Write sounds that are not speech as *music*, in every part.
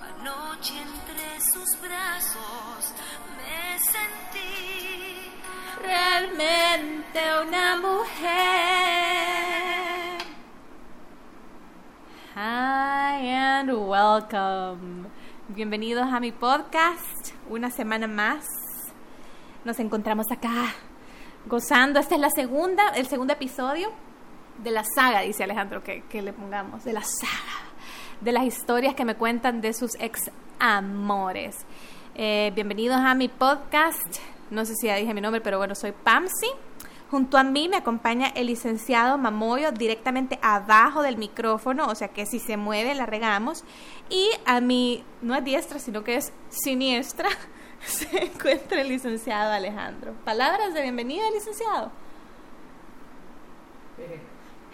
Anoche entre sus brazos me sentí realmente una mujer. Hi and welcome. Bienvenidos a mi podcast. Una semana más. Nos encontramos acá gozando. Esta es la segunda, el segundo episodio de la saga, dice Alejandro, que, que le pongamos, de la saga, de las historias que me cuentan de sus ex amores. Eh, bienvenidos a mi podcast. No sé si ya dije mi nombre, pero bueno, soy Pamsi. Junto a mí me acompaña el licenciado Mamoyo directamente abajo del micrófono, o sea que si se mueve la regamos. Y a mi, no es diestra, sino que es siniestra, *laughs* se encuentra el licenciado Alejandro. Palabras de bienvenida, licenciado.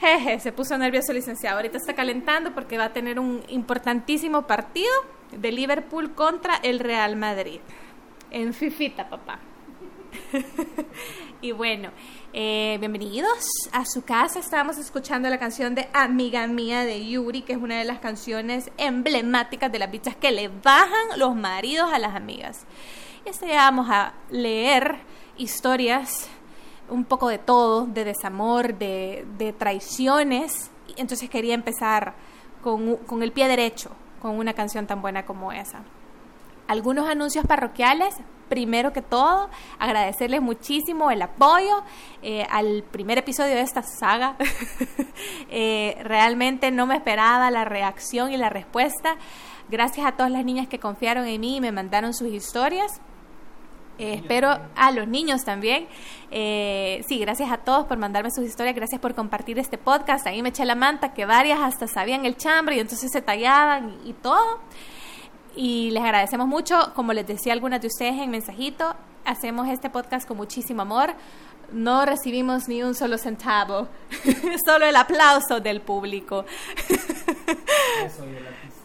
Jeje, se puso nervioso el licenciado. Ahorita está calentando porque va a tener un importantísimo partido de Liverpool contra el Real Madrid. En Fifita, papá. *laughs* y bueno, eh, bienvenidos a su casa. Estábamos escuchando la canción de Amiga Mía de Yuri, que es una de las canciones emblemáticas de las bichas que le bajan los maridos a las amigas. Y este día vamos a leer historias, un poco de todo, de desamor, de, de traiciones. Entonces quería empezar con, el pie derecho, con una canción tan buena como esa algunos anuncios parroquiales. Primero que todo, agradecerles muchísimo el apoyo eh, al primer episodio de esta saga. *laughs* eh, realmente no me esperaba la reacción y la respuesta. Gracias a todas las niñas que confiaron en mí y me mandaron sus historias. Eh, espero a los niños también. Eh, sí, gracias a todos por mandarme sus historias, gracias por compartir este podcast. Ahí me eché la manta que varias hasta sabían el chambre y entonces se tallaban y, y todo y les agradecemos mucho. Como les decía algunas de ustedes en mensajito, hacemos este podcast con muchísimo amor. No recibimos ni un solo centavo, *laughs* solo el aplauso del público.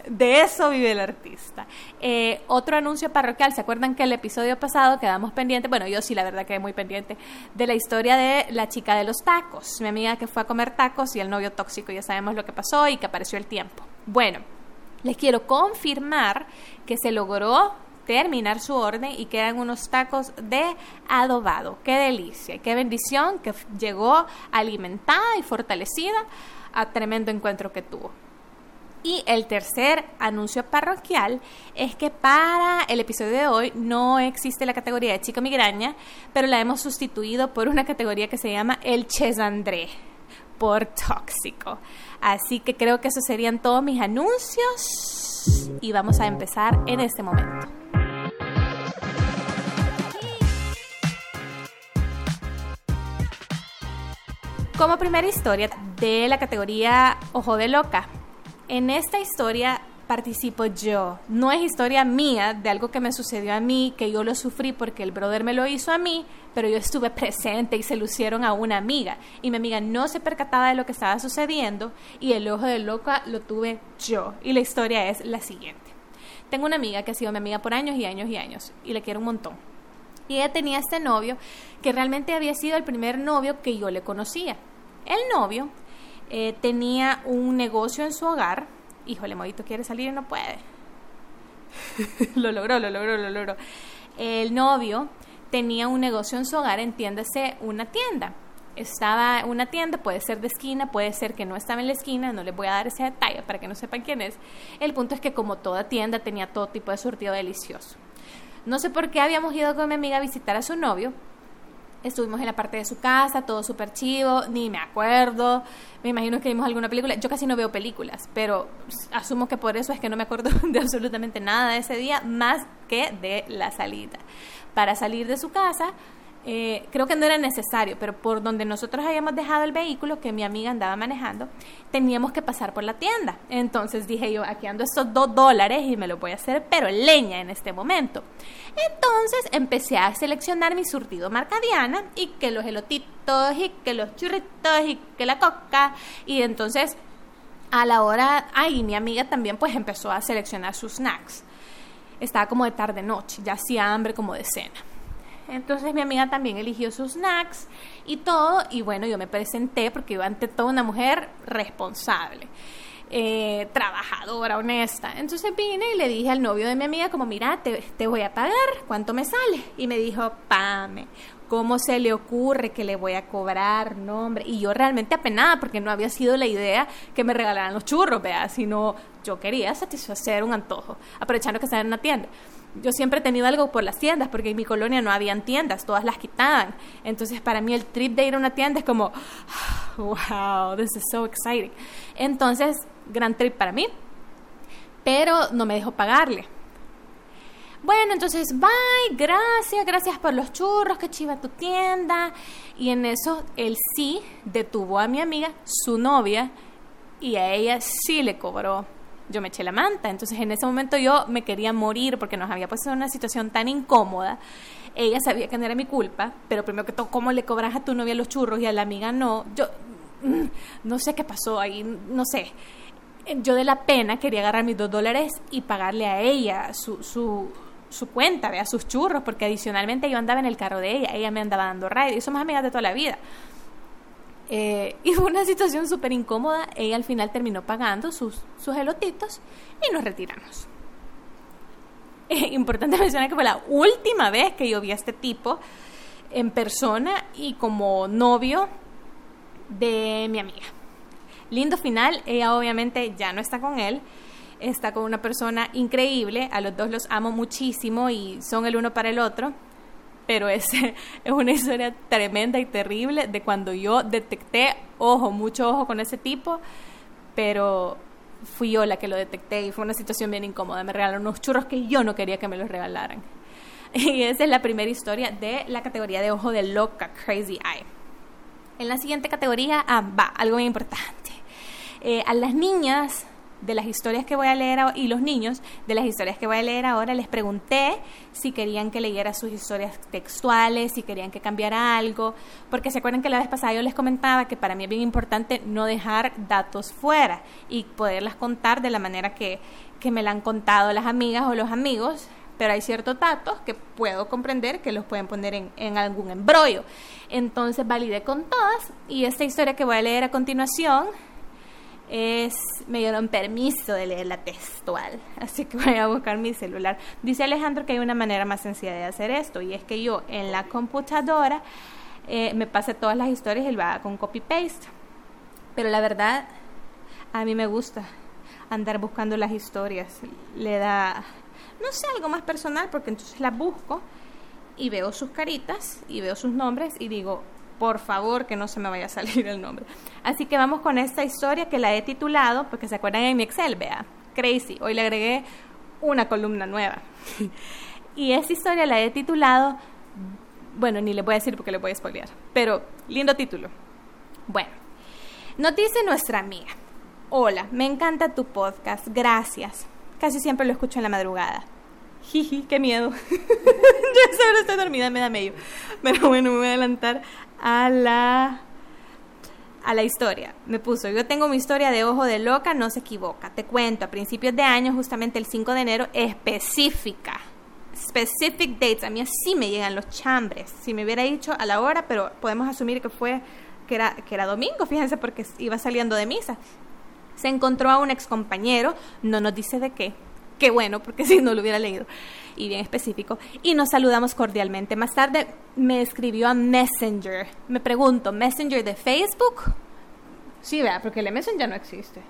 De eso vive el artista. Eh, otro anuncio parroquial, ¿se acuerdan que el episodio pasado quedamos pendientes? Bueno, yo sí, la verdad quedé muy pendiente de la historia de la chica de los tacos, mi amiga que fue a comer tacos y el novio tóxico, ya sabemos lo que pasó y que apareció el tiempo. Bueno, les quiero confirmar que se logró terminar su orden y quedan unos tacos de adobado. Qué delicia, qué bendición que llegó alimentada y fortalecida a tremendo encuentro que tuvo. Y el tercer anuncio parroquial es que para el episodio de hoy no existe la categoría de chica migraña, pero la hemos sustituido por una categoría que se llama el chesandré por tóxico. Así que creo que esos serían todos mis anuncios y vamos a empezar en este momento. Como primera historia de la categoría Ojo de Loca, en esta historia participo yo. No es historia mía de algo que me sucedió a mí, que yo lo sufrí porque el brother me lo hizo a mí, pero yo estuve presente y se lucieron a una amiga. Y mi amiga no se percataba de lo que estaba sucediendo y el ojo de loca lo tuve yo. Y la historia es la siguiente. Tengo una amiga que ha sido mi amiga por años y años y años y le quiero un montón. Y ella tenía este novio que realmente había sido el primer novio que yo le conocía. El novio eh, tenía un negocio en su hogar híjole, Modito quiere salir y no puede. *laughs* lo logró, lo logró, lo logró. El novio tenía un negocio en su hogar, entiéndase, una tienda. Estaba una tienda, puede ser de esquina, puede ser que no estaba en la esquina, no les voy a dar ese detalle para que no sepan quién es. El punto es que como toda tienda tenía todo tipo de surtido delicioso. No sé por qué habíamos ido con mi amiga a visitar a su novio, Estuvimos en la parte de su casa, todo súper chivo, ni me acuerdo. Me imagino que vimos alguna película. Yo casi no veo películas, pero asumo que por eso es que no me acuerdo *laughs* de absolutamente nada de ese día, más que de la salida. Para salir de su casa, eh, creo que no era necesario, pero por donde nosotros habíamos dejado el vehículo que mi amiga andaba manejando, teníamos que pasar por la tienda. Entonces dije yo, aquí ando estos dos dólares y me lo voy a hacer, pero leña en este momento. Entonces empecé a seleccionar mi surtido marca Diana y que los elotitos y que los churritos y que la coca. Y entonces a la hora, ay, mi amiga también pues empezó a seleccionar sus snacks. Estaba como de tarde noche, ya hacía hambre como de cena. Entonces mi amiga también eligió sus snacks y todo, y bueno, yo me presenté porque iba ante toda una mujer responsable. eh, trabajadora, honesta. Entonces vine y le dije al novio de mi amiga como, mira, te, te voy a pagar, ¿cuánto me sale? Y me dijo, pame, ¿cómo se le ocurre que le voy a cobrar? No, hombre. Y yo realmente apenada porque no había sido la idea que me regalaran los churros, vea, sino yo quería satisfacer un antojo, aprovechando que estaba en una tienda yo siempre he tenido algo por las tiendas, porque en mi colonia no habían tiendas, todas las quitaban. Entonces, para mí el trip de ir a una tienda es como, *sighs* wow, this is so exciting. Entonces, gran trip para mí, pero no me dejó pagarle. Bueno, entonces, bye, gracias, gracias por los churros, que chiva tu tienda. Y en eso, él sí detuvo a mi amiga, su novia, y a ella sí le cobró yo me eché la manta. Entonces en ese momento yo me quería morir porque nos había puesto en una situación tan incómoda. Ella sabía que no era mi culpa, pero primero que todo, ¿cómo le cobras a tu novia los churros y a la amiga no? Yo mm, no sé qué pasó ahí, no sé. Yo de la pena quería agarrar mis dos dólares y pagarle a ella su, su, su cuenta, vea, sus churros, porque adicionalmente yo andaba en el carro de ella, ella me andaba dando ride y somos amigas de toda la vida. Eh, *laughs* y fue una situación súper incómoda. Ella al final terminó pagando sus, sus elotitos y nos retiramos. importante *laughs* mencionar que fue la última vez que yo vi a este tipo en persona y como novio de mi amiga. Lindo final, ella obviamente ya no está con él, está con una persona increíble, a los dos los amo muchísimo y son el uno para el otro pero es, *laughs* es una historia tremenda y terrible de cuando yo detecté, ojo, mucho ojo con ese tipo, pero fui yo la que lo detecté y fue una situación bien incómoda. Me regalaron unos churros que yo no quería que me los regalaran. *laughs* Y esa es la primera historia de la categoría de ojo de loca, Crazy Eye. En la siguiente categoría, ah, va, algo muy importante. Eh, a las niñas de las historias que voy a leer y los niños de las historias que voy a leer ahora les pregunté si querían que leyera sus historias textuales, si querían que cambiara algo, porque se acuerdan que la vez pasada yo les comentaba que para mí es bien importante no dejar datos fuera y poderlas contar de la manera que, que me la han contado las amigas o los amigos, pero hay ciertos datos que puedo comprender que los pueden poner en, en algún embrollo. Entonces validé con todas y esta historia que voy a leer a continuación es me dieron permiso de leer la textual, así que voy a buscar mi celular. Dice Alejandro que hay una manera más sencilla de hacer esto y es que yo en la computadora eh, me pase todas las historias y lo haga con copy paste. Pero la verdad a mí me gusta andar buscando las historias, le da no sé algo más personal porque entonces las busco y veo sus caritas y veo sus nombres y digo por favor que no se me vaya a salir el nombre. Así que vamos con esta historia que la he titulado, porque se acuerdan en mi Excel, vea, Crazy. Hoy le agregué una columna nueva. *laughs* y esta historia la he titulado, bueno, ni le voy a decir porque le voy a spoilear, pero lindo título. Bueno, nos dice nuestra amiga, hola, me encanta tu podcast, gracias. Casi siempre lo escucho en la madrugada. *laughs* Jiji, qué miedo. *laughs* ya sabes, estoy dormida, me da medio. Pero bueno, me voy a adelantar a la a la historia. Me puso, yo tengo mi historia de ojo de loca, no se equivoca. Te cuento, a principios de año, justamente el 5 de enero, específica. Specific dates. A mí así me llegan los chambres. Si me hubiera dicho a la hora, pero podemos asumir que fue que era, que era domingo, *laughs* fíjense, porque iba saliendo de misa. Se encontró a un ex compañero, no nos dice de qué, Qué bueno, porque *laughs* si no lo hubiera leído y bien específico. Y nos saludamos cordialmente. Más tarde me escribió a Messenger. Me pregunto, ¿Messenger de Facebook? Sí, vea, porque el Messenger no existe.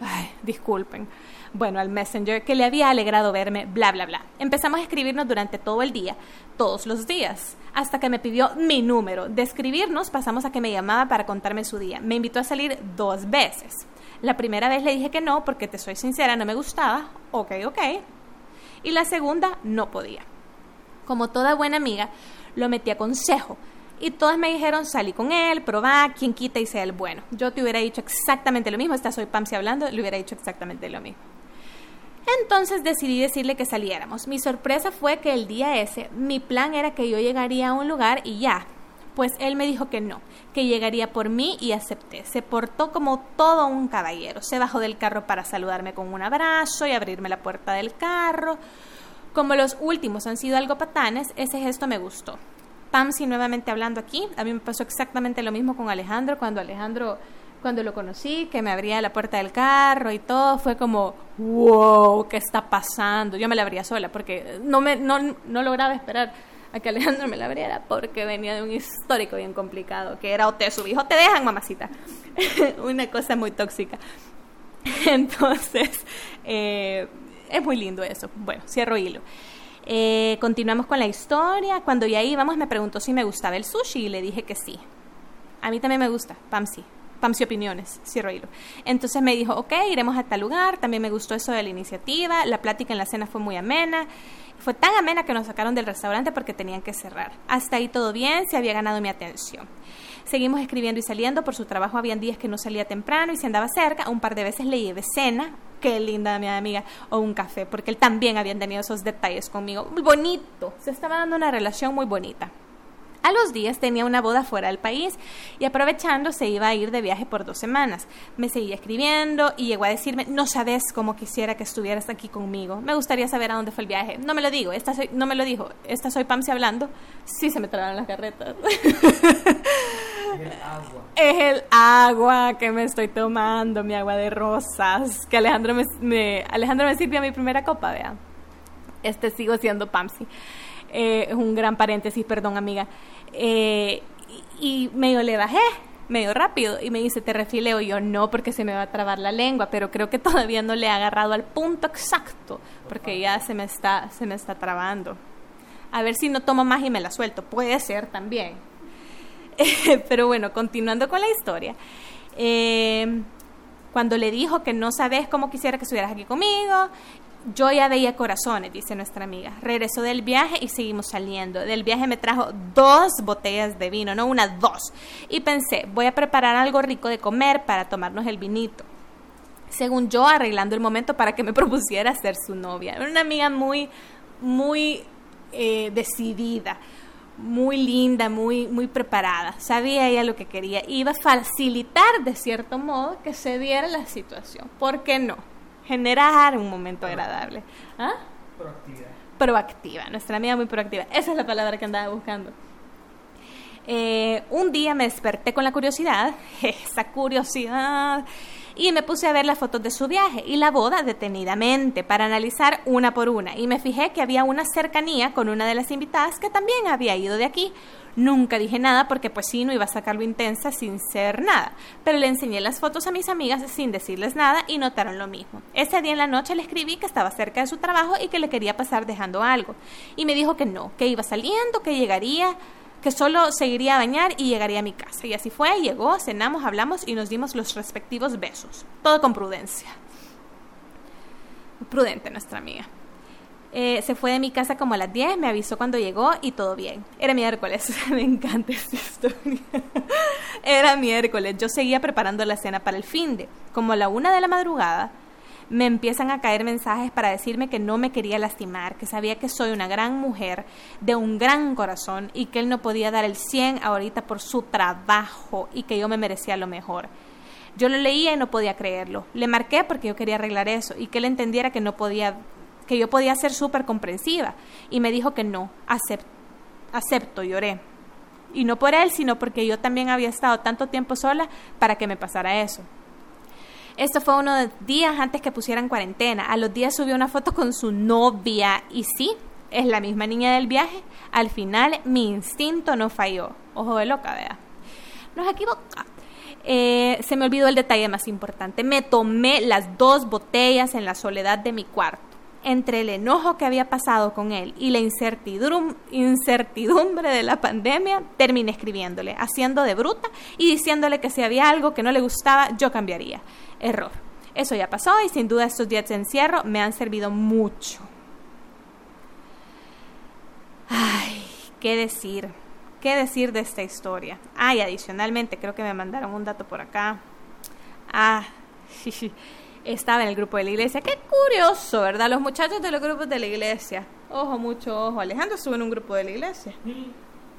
Ay, disculpen. Bueno, al Messenger que le había alegrado verme, bla, bla, bla. Empezamos a escribirnos durante todo el día, todos los días, hasta que me pidió mi número. De escribirnos pasamos a que me llamaba para contarme su día. Me invitó a salir dos veces. La primera vez le dije que no porque te soy sincera, no me gustaba. Ok, ok. Y la segunda no podía. Como toda buena amiga, lo metí a consejo. Y todas me dijeron, salí con él, probá, quien quita y sea el bueno. Yo te hubiera dicho exactamente lo mismo, esta soy Pamsi hablando, le hubiera dicho exactamente lo mismo. Entonces decidí decirle que saliéramos. Mi sorpresa fue que el día ese, mi plan era que yo llegaría a un lugar y ya, pues él me dijo que no, que llegaría por mí y acepté. Se portó como todo un caballero. Se bajó del carro para saludarme con un abrazo y abrirme la puerta del carro. Como los últimos han sido algo patanes, ese gesto me gustó. Pamsi nuevamente hablando aquí, a mí me pasó exactamente lo mismo con Alejandro, cuando Alejandro Cuando lo conocí, que me abría la puerta del carro y todo, fue como, wow, ¿qué está pasando? Yo me la abría sola porque no, me, no, no lograba esperar a que Alejandro me la abriera porque venía de un histórico bien complicado, que era o te subís o te dejan, mamacita. *laughs* Una cosa muy tóxica. *laughs* Entonces, eh, es muy lindo eso. Bueno, cierro hilo. Eh, continuamos con la historia. Cuando ya íbamos me preguntó si me gustaba el sushi y le dije que sí. A mí también me gusta, Pamsi. Pamsi Opiniones, cierro hilo. Entonces me dijo, ok, iremos a tal lugar. También me gustó eso de la iniciativa. La plática en la cena fue muy amena. Fue tan amena que nos sacaron del restaurante porque tenían que cerrar. Hasta ahí todo bien, se había ganado mi atención. Seguimos escribiendo y saliendo. Por su trabajo habían días que no salía temprano y se andaba cerca. Un par de veces le llevé cena. Qué linda mi amiga. O un café, porque él también había tenido esos detalles conmigo. Muy bonito. Se estaba dando una relación muy bonita. A los días tenía una boda fuera del país y aprovechando se iba a ir de viaje por dos semanas. Me seguía escribiendo y llegó a decirme, no sabes cómo quisiera que estuvieras aquí conmigo. Me gustaría saber a dónde fue el viaje. No me lo digo, esta soy, no me lo dijo. Esta soy Pamsi hablando. Sí se me traban las carretas. *laughs* Es el agua que me estoy tomando, mi agua de rosas. Que Alejandro me, Alejandro me sirvió mi primera copa, vea. Este sigo siendo Pamsi. Eh, es un gran paréntesis, perdón amiga. Eh, y, medio le bajé, medio rápido, y me dice, ¿te refileo? yo, no, porque se me va a trabar la lengua, pero creo que *laughs* todavía no le he agarrado al punto exacto, porque ya se me está, se me está trabando. A ver si no tomo más y me la suelto. Puede ser también. *laughs* pero bueno, continuando con la historia. Eh, cuando le dijo que no sabes cómo quisiera que estuvieras aquí conmigo yo ya veía corazones, dice nuestra amiga. Regresó del viaje y seguimos saliendo. Del viaje me trajo dos botellas de vino, no una, dos. Y pensé, voy a preparar algo rico de comer para tomarnos el vinito. Según yo, arreglando el momento para que me *laughs* propusiera ser su novia. Era una amiga muy, muy eh, decidida, muy linda, muy, muy preparada. Sabía ella lo que quería. Iba a facilitar, de cierto modo, que se diera la situación. ¿Por qué no? Generar un momento agradable. ¿Ah? Proactiva, nuestra amiga muy proactiva. Esa es la palabra que andaba buscando. Eh, un día me desperté con la curiosidad, *laughs* esa curiosidad, y me puse a ver las fotos de su viaje y la boda detenidamente para analizar una por una. Y me fijé que había una cercanía con una de las invitadas que también había ido de aquí, Nunca dije nada porque pues sí, no iba a sacarlo intensa sin ser nada, pero le enseñé las fotos a mis amigas sin decirles nada y notaron lo mismo. Ese día en la noche le escribí que estaba cerca de su trabajo y que le quería pasar dejando algo. Y me dijo que no, que iba saliendo, que llegaría, que solo seguiría a bañar y llegaría a mi casa. Y así fue, llegó, cenamos, hablamos y nos dimos los respectivos besos. Todo con prudencia. Prudente nuestra amiga. Eh, se fue de mi casa como a las 10, me avisó cuando llegó y todo bien. Era miércoles, *laughs* me encanta esta historia. Era miércoles, yo seguía preparando la cena para el fin de, como a la una de la madrugada, me empiezan a caer mensajes para decirme que no me quería lastimar, que sabía que soy una gran mujer de un gran corazón y que él no podía dar el 100 ahorita por su trabajo y que yo me merecía lo mejor. Yo lo leía y no podía creerlo. Le marqué porque yo quería arreglar eso y que él entendiera que no podía que yo podía ser súper comprensiva. Y me dijo que no, acepto, acepto, lloré. Y no por él, sino porque yo también había estado tanto tiempo sola para que me pasara eso. Esto fue unos días antes que pusieran cuarentena. A los días subió una foto con su novia y sí, es la misma niña del viaje. Al final mi instinto no falló. Ojo de loca, vea. Nos equivocamos. Eh, se me olvidó el detalle más importante. Me tomé las dos botellas en la soledad de mi cuarto entre el enojo que había pasado con él y la incertidumbre de la pandemia, terminé escribiéndole, haciendo de bruta y diciéndole que si había algo que no le gustaba, yo cambiaría. Error. Eso ya pasó y sin duda estos días de encierro me han servido mucho. Ay, ¿qué decir? ¿Qué decir de esta historia? Ay, adicionalmente, creo que me mandaron un dato por acá. Ah, *laughs* estaba en el grupo de la iglesia. Qué curioso, ¿verdad? Los muchachos de los grupos de la iglesia. Ojo, mucho ojo. Alejandro estuvo en un grupo de la iglesia.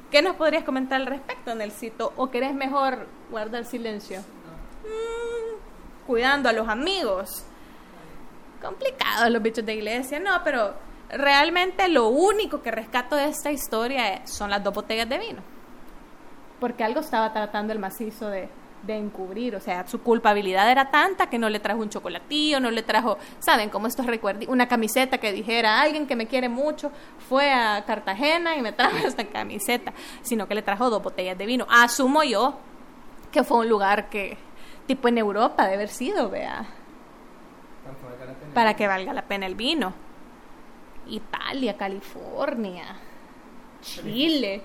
¿Qué nos podrías comentar al respecto, Nelsito? ¿O querés mejor guardar silencio? Mm, cuidando a los amigos. Complicados los bichos de iglesia. No, pero realmente lo único que rescato de esta historia son las dos botellas de vino. Porque algo estaba tratando el macizo de, de encubrir, o sea, su culpabilidad era tanta que no le trajo un chocolatillo, no le trajo, ¿saben? Como estos recuerdos, una camiseta que dijera, alguien que me quiere mucho fue a Cartagena y me trajo *laughs* esta camiseta, sino que le trajo dos botellas de vino. Asumo yo que fue un lugar que, tipo en Europa, de haber sido, vea, para que valga la pena el vino. Italia, California, Chile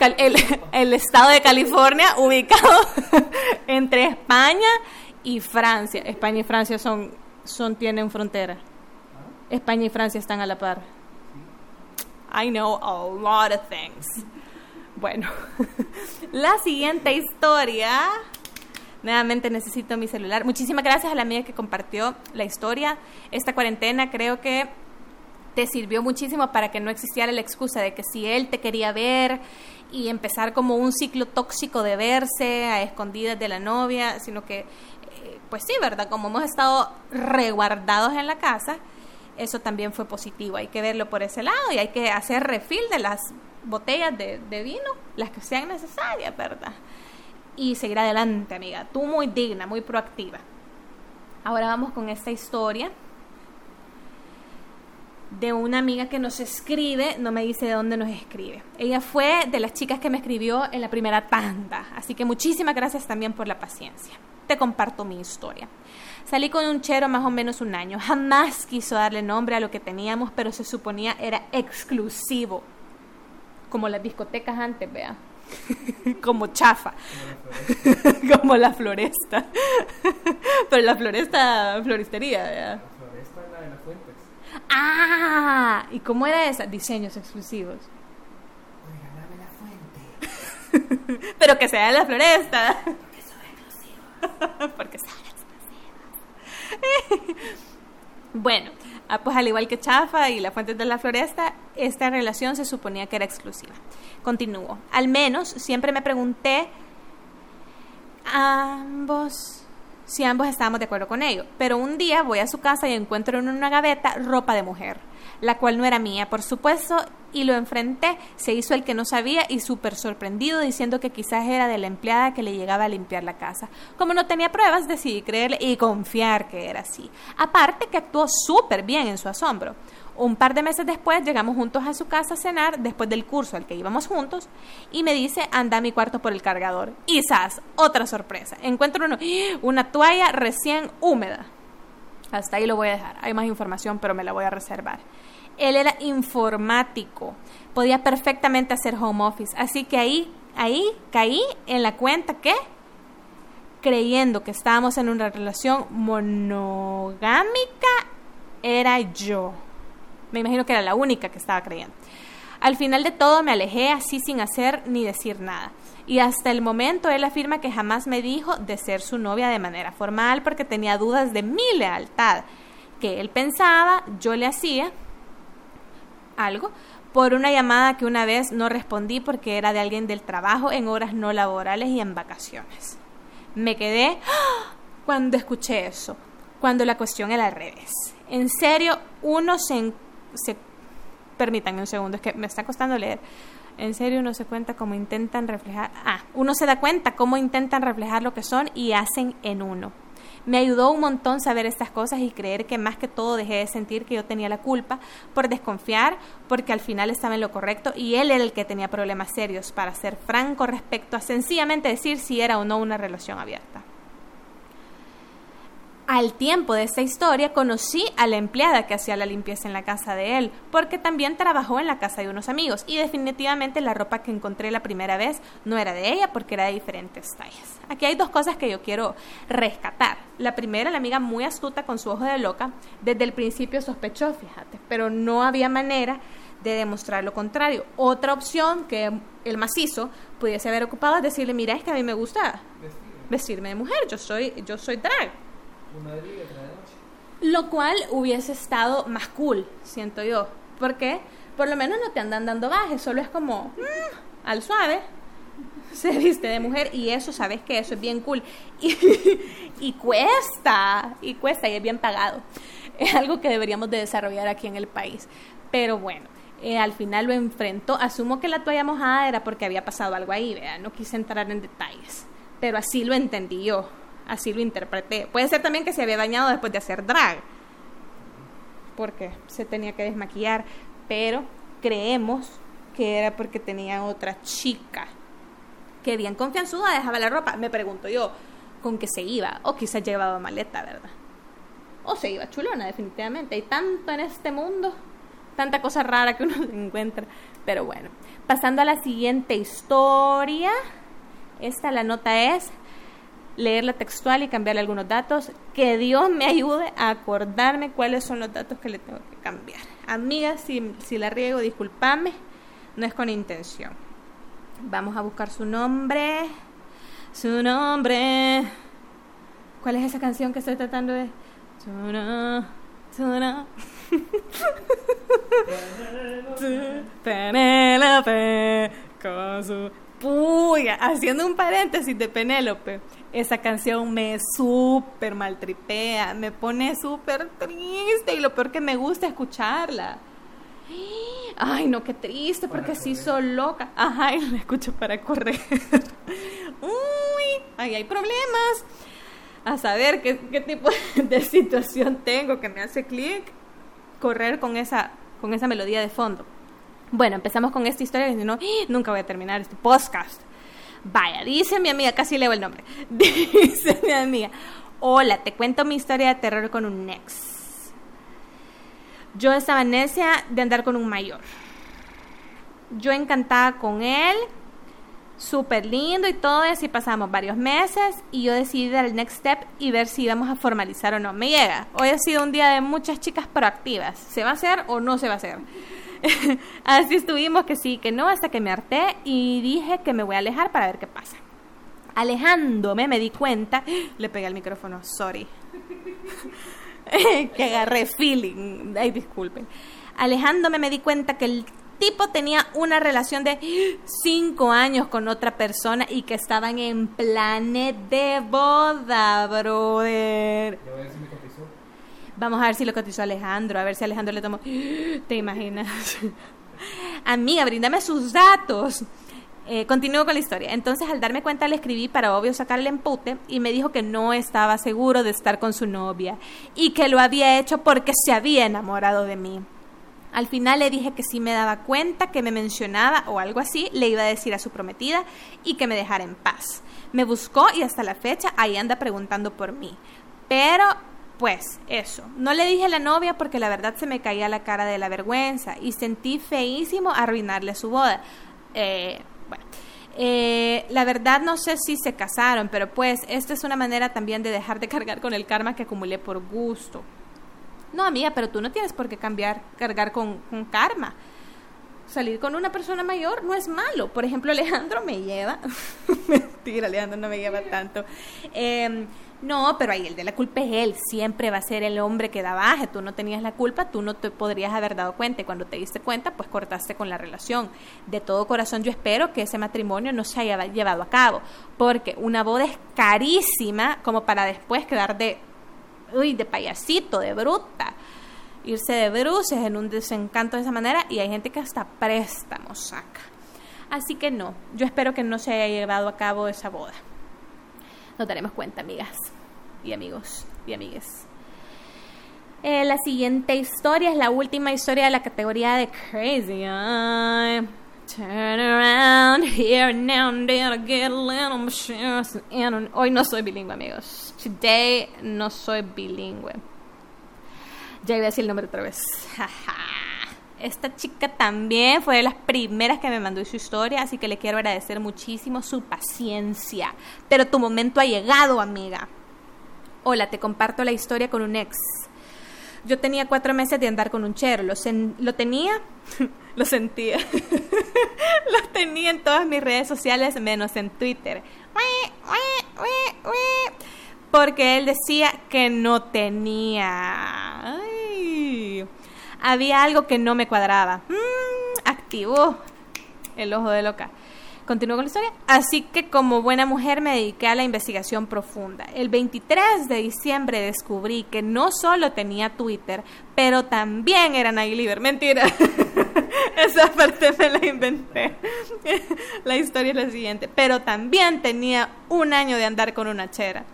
*laughs* el, estado de California ubicado *laughs* entre España y Francia. España y Francia son, son tienen frontera. España y Francia están a la par. I know a lot of things. Bueno, *laughs* la siguiente historia. Nuevamente necesito mi celular. Muchísimas gracias a la amiga que compartió la historia. Esta cuarentena creo que te sirvió muchísimo para que no existiera la excusa de que si él te quería ver y empezar como un ciclo tóxico de verse a escondidas de la novia, sino que, eh, pues sí, ¿verdad? Como hemos estado reguardados en la casa, eso también fue positivo. Hay que verlo por ese lado y hay que hacer refil de las botellas de, de vino, las que sean necesarias, ¿verdad? Y seguir adelante, amiga. Tú muy digna, muy proactiva. Ahora vamos con esta historia de una amiga que nos escribe, no me dice de dónde nos escribe. Ella fue de las chicas que me escribió en la primera tanda, así que muchísimas gracias también por la paciencia. Te comparto mi historia. Salí con un chero más o menos un año. Jamás quiso darle nombre a lo que teníamos, pero se suponía era exclusivo. Como las discotecas antes, vea. *laughs* Como chafa. *laughs* Como la floresta. *laughs* pero la floresta, floristería, vea. Ah, ¿y cómo era esa? Diseños exclusivos. la fuente. *laughs* Pero que sea de la floresta. Porque son exclusivos. *laughs* Porque son exclusivos. *laughs* bueno, ah, pues al igual que Chafa y la fuente de la floresta, esta relación se suponía que era exclusiva. Continúo. Al menos siempre me pregunté ambos si ambos estábamos de acuerdo con ello. Pero un día voy a su casa y encuentro en una gaveta ropa de mujer, la cual no era mía, por supuesto, y lo enfrenté. Se hizo el que no sabía y súper sorprendido diciendo que quizás era de la empleada que le llegaba a limpiar la casa. Como no tenía pruebas, decidí creerle y confiar que era así. Aparte que actuó súper bien en su asombro. Un par de meses después llegamos juntos a su casa a cenar después del curso al que íbamos juntos y me dice anda a mi cuarto por el cargador. Y otra sorpresa. Encuentro *gasps* una toalla recién húmeda. Hasta ahí lo voy a dejar. Hay más información, pero me la voy a reservar. Él era informático. Podía perfectamente hacer home office. Así que ahí, ahí caí en la cuenta que creyendo que estábamos en una relación monogámica era yo. Me imagino que era la única que estaba creyendo. Al final de todo me alejé así sin hacer ni decir nada. Y hasta el momento él afirma que jamás me dijo de ser su novia de manera formal porque tenía dudas de mi lealtad. Que él pensaba, yo le hacía algo por una llamada que una vez no respondí porque era de alguien del trabajo en horas no laborales y en vacaciones. Me quedé ¡ah! cuando escuché eso, cuando la cuestión era al revés. En serio, uno se se permítanme un segundo, es que me está costando leer. En serio uno se cuenta cómo intentan reflejar, ah, uno se da cuenta cómo intentan reflejar lo que son y hacen en uno. Me ayudó un montón saber estas cosas y creer que más que todo dejé de sentir que yo tenía la culpa por desconfiar, porque al final estaba en lo correcto y él era el que tenía problemas serios para ser franco respecto a sencillamente decir si era o no una relación abierta al tiempo de esta historia conocí a la empleada que hacía la limpieza en la casa de él, porque también trabajó en la casa de unos amigos y definitivamente la ropa que encontré la primera vez no era de ella porque era de diferentes tallas. Aquí hay dos cosas que yo quiero rescatar. La primera, la amiga muy astuta con su ojo de loca, desde el principio sospechó, fíjate, pero no había manera de demostrar lo contrario. Otra opción que el macizo pudiese haber ocupado es decirle, mira, es que a mí me gusta vestirme de mujer, yo soy, yo soy drag lo cual hubiese estado más cool, siento yo. Porque por lo menos no te andan dando bajes, solo es como mm, al suave. *laughs* Se viste de mujer y eso, sabes que eso es bien cool. *laughs* Y, y cuesta, y cuesta, y es bien pagado. Es algo que deberíamos de desarrollar aquí en el país. Pero bueno, eh, al final lo enfrentó. Asumo que la toalla mojada era porque había pasado algo ahí, ¿verdad? No quise entrar en detalles pero así lo entendí yo, así lo interpreté. Puede ser también que se había dañado después de hacer drag, porque se tenía que desmaquillar, pero creemos que era porque tenía otra chica que bien confianzuda dejaba la ropa. Me pregunto yo, ¿con qué se iba? O quizás llevaba maleta, ¿verdad? O se iba chulona, definitivamente. Hay tanto en este mundo, tanta cosa rara que uno *laughs* se encuentra. Pero bueno, pasando a la siguiente historia. Esta la nota es leerla textual y cambiarle algunos datos. Que Dios me ayude a acordarme cuáles son los datos que le tengo que cambiar. Amiga, si, si la riego, discúlpame, no es con intención. Vamos a buscar su nombre. Su nombre. ¿Cuál es esa canción que estoy tratando de.? Tuna, *laughs* tuna. Penélope con su puya, haciendo un paréntesis de Penélope. Esa canción me súper maltripea, me pone súper triste y lo peor que me gusta escucharla. Ay, no, qué triste, porque sí soy loca. Ajá, y la escucho para correr. *laughs* Uy, ahí hay problemas. A saber qué, qué tipo *laughs* de situación tengo que me hace clic. Correr con esa, con esa melodía de fondo. Bueno, empezamos con esta historia que si no, nunca voy a terminar este podcast. Vaya, dice mi amiga, casi leo el nombre. *laughs* Dice mi amiga, hola, te cuento mi historia de terror con un ex. Yo estaba necia de andar con un mayor. Yo encantada con él, súper lindo y todo y pasamos varios meses y yo decidí dar el next step y ver si íbamos a formalizar o no. Me llega. Hoy ha sido un día de muchas chicas proactivas. ¿Se va a hacer o no se va a hacer? *laughs* Así estuvimos que sí, que no, hasta que me harté y dije que me voy a alejar para ver qué pasa. Alejándome me di cuenta, *gasps* le pegué al micrófono, sorry. *laughs* que agarré feeling. Ay, disculpen. Alejándome me di cuenta que el tipo tenía una relación de *gasps* cinco años con otra persona y que estaban en planes de boda, brother. Vamos a ver si lo cotizó Alejandro, a ver si Alejandro le tomó. *gasps* ¿Te imaginas? *laughs* Amiga, bríndame sus datos. Eh, continúo con la historia. Entonces, al darme cuenta, le escribí para obvio sacarle empute y me dijo que no estaba seguro de estar con su novia y que lo había hecho porque se había enamorado de mí. Al final le dije que si me daba cuenta que me mencionaba o algo así, le iba a decir a su prometida y que me dejara en paz. Me buscó y hasta la fecha ahí anda preguntando por mí. Pero pues eso, no le dije a la novia porque la verdad se me caía la cara de la vergüenza y sentí feísimo arruinarle su boda. Eh, bueno, eh, la verdad no sé si se casaron, pero pues esta es una manera también de dejar de cargar con el karma que acumulé por gusto. No, amiga, pero tú no tienes por qué cambiar, cargar con, karma. Salir con una persona mayor no es malo. Por ejemplo, *laughs* Alejandro me lleva. *laughs* Mentira, Alejandro no me lleva tanto. Eh, no, pero ahí el de la culpa es él. Siempre va a ser el hombre que da baje. Tú no tenías la culpa, tú no te podrías haber dado cuenta. Y cuando te diste cuenta, pues cortaste con la relación. De todo corazón, yo espero que ese matrimonio no se haya llevado a cabo. Porque una boda es carísima como para después quedar de, uy, de payasito, de bruta. Irse de bruces en un desencanto de esa manera. Y hay gente que hasta préstamos saca. Así que no, yo espero que no se haya llevado a cabo esa boda. Nos daremos cuenta, amigas y amigos y amigues. Eh, la siguiente historia es la última historia de la categoría de Crazy. Turn around here now and then get a little Hoy no soy bilingüe, amigos. Today no soy bilingüe. Ya iba a decir el nombre otra vez. *laughs* Esta chica también fue de las primeras que me mandó su historia, así que le quiero agradecer muchísimo su paciencia. Pero tu momento ha llegado, amiga. Hola, te comparto la historia con un ex. Yo tenía cuatro meses de andar con un chero. Lo, tenía, *laughs* lo sentía. *laughs* lo tenía en todas mis redes sociales, menos en Twitter. Porque él decía que no tenía. Ay había algo que no me cuadraba. Mm, activó el ojo de loca. Continúo con la historia. Así que como buena mujer me dediqué a la investigación profunda. El 23 de diciembre descubrí que no solo tenía Twitter, pero también era Nightliver. Mentira. *laughs* Esa parte me la inventé. *laughs* La historia es la siguiente. Pero también tenía un año de andar con una chera.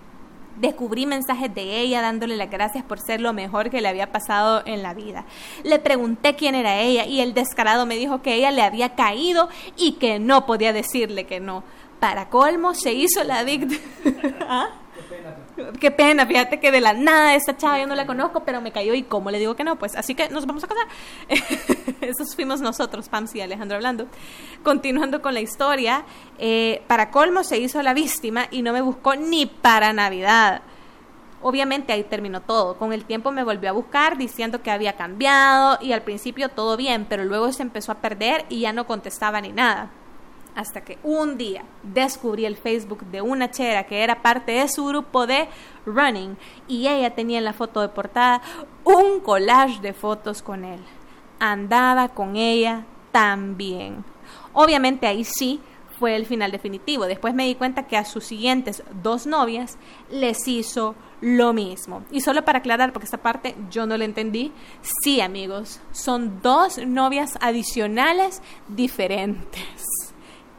Descubrí mensajes de ella dándole las gracias por ser lo mejor que le había pasado en la vida. Le pregunté quién era ella y el descarado me dijo que ella le había caído y que no podía decirle que no. Para colmo, se hizo la. *laughs* ¿Ah? Qué pena, fíjate que de la nada esta chava yo no la conozco, pero me cayó y cómo le digo que no, pues así que nos vamos a casar. *laughs* Esos fuimos nosotros, Pams y Alejandro hablando. Continuando con la historia, eh, para colmo se hizo la víctima y no me buscó ni para Navidad. Obviamente ahí terminó todo. Con el tiempo me volvió a buscar diciendo que había cambiado y al principio todo bien, pero luego se empezó a perder y ya no contestaba ni nada hasta que un día descubrí el Facebook de una chera que era parte de su grupo de running y ella tenía en la foto de portada un collage de fotos con él. Andaba con ella también. Obviamente ahí sí fue el final definitivo. Después me di cuenta que a sus siguientes dos novias les hizo lo mismo. Y solo para aclarar, porque esta parte yo no la entendí, sí amigos, son dos novias adicionales diferentes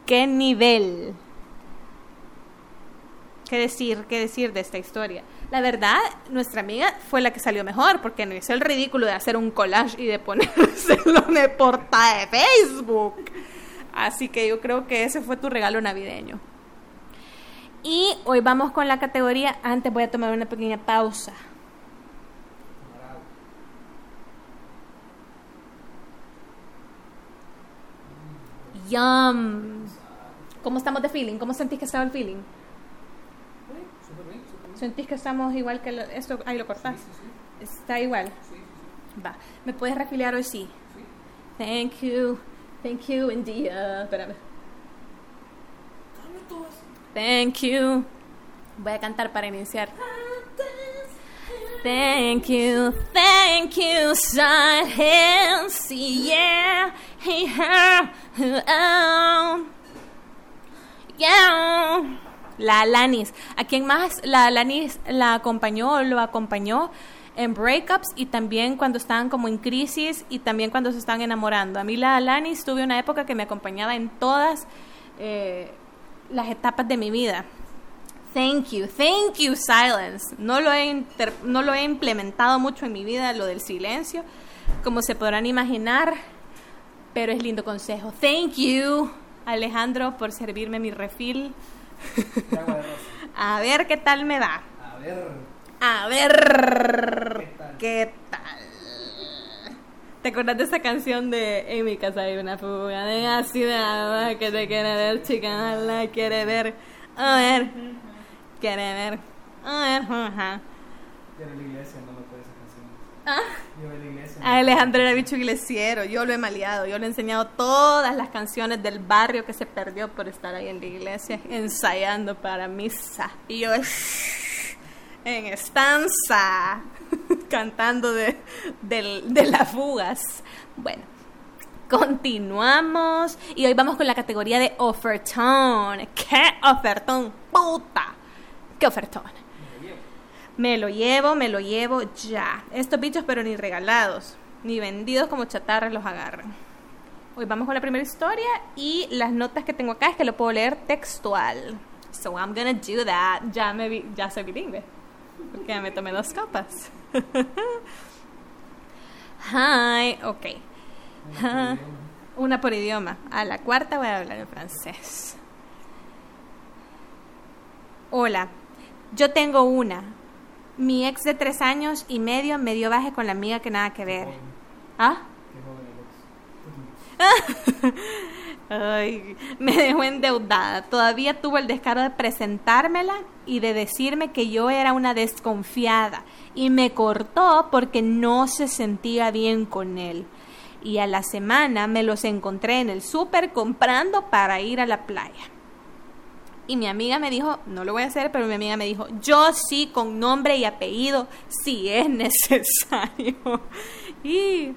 qué nivel. ¿Qué decir, qué decir de esta historia? La verdad, nuestra amiga fue la que salió mejor, porque no hizo el ridículo de hacer un collage y de ponérselo en portada de Facebook. Así que yo creo que ese fue tu regalo navideño. Y hoy vamos con la categoría. Antes voy a tomar una pequeña pausa. Yum. ¿Cómo estamos de feeling? ¿Cómo sentís que estaba el feeling? ¿Sentís que estamos igual que esto? Ahí lo cortás. Está igual. Va. ¿Me puedes refiliar hoy sí? Thank you. Thank you, India. Espérame. Thank you. Voy a cantar para iniciar. Thank you, thank you, silence, yeah, hey, her, oh. La Alanis. ¿A quién más la Alanis la acompañó o lo acompañó? En breakups y también cuando estaban como en crisis y también cuando se estaban enamorando. A mí la Alanis tuve una época que me acompañaba en todas eh, las etapas de mi vida. Thank you, thank you, silence. No lo, he no lo he implementado mucho en mi vida, lo del silencio, como se podrán imaginar, pero es lindo consejo. Thank you. Alejandro, por servirme mi refil. *laughs* A ver qué tal me va. A ver. A ver. ¿Qué tal? ¿Te acuerdas de esa canción de En mi casa hay una fuga de ácida que te quiere ver, chica, la quiere ver? A ver. Quiere ver. A ver, ajá. Pero la iglesia no me puede esa canción. Ah. Yo Alejandro era bicho iglesiero, yo lo he maleado, yo le he enseñado todas las canciones del barrio que se perdió por estar ahí en la iglesia ensayando para misa. Y yo en estanza *laughs* cantando de, del- de las fugas. Bueno, continuamos y hoy vamos con la categoría de ofertón. ¿Qué ofertón? Puta. ¿Qué ofertón? Me lo llevo, me lo llevo ya. Estos bichos, pero ni regalados, ni vendidos como chatarra los agarran. Hoy vamos con la primera historia y las notas que tengo acá es que lo puedo leer textual. So I'm gonna do that. Ya me vi, ya soy bilingüe. Porque me tomé dos copas. *laughs* Hi, ok. *laughs* Una por idioma. A la cuarta voy a hablar en francés. Hola, yo tengo una. Mi ex de tres años y medio me dio baje con la amiga que nada que ver. ¿Ah? *laughs* Ay, me dejó endeudada. Todavía tuvo el descaro de presentármela y de decirme que yo era una desconfiada y me cortó porque no se sentía bien con él. Y a la semana me los encontré en el súper comprando para ir a la playa. Y mi amiga me dijo, no lo voy a hacer, pero mi amiga me dijo, yo sí, con nombre y apellido, si es *laughs* necesario. Y,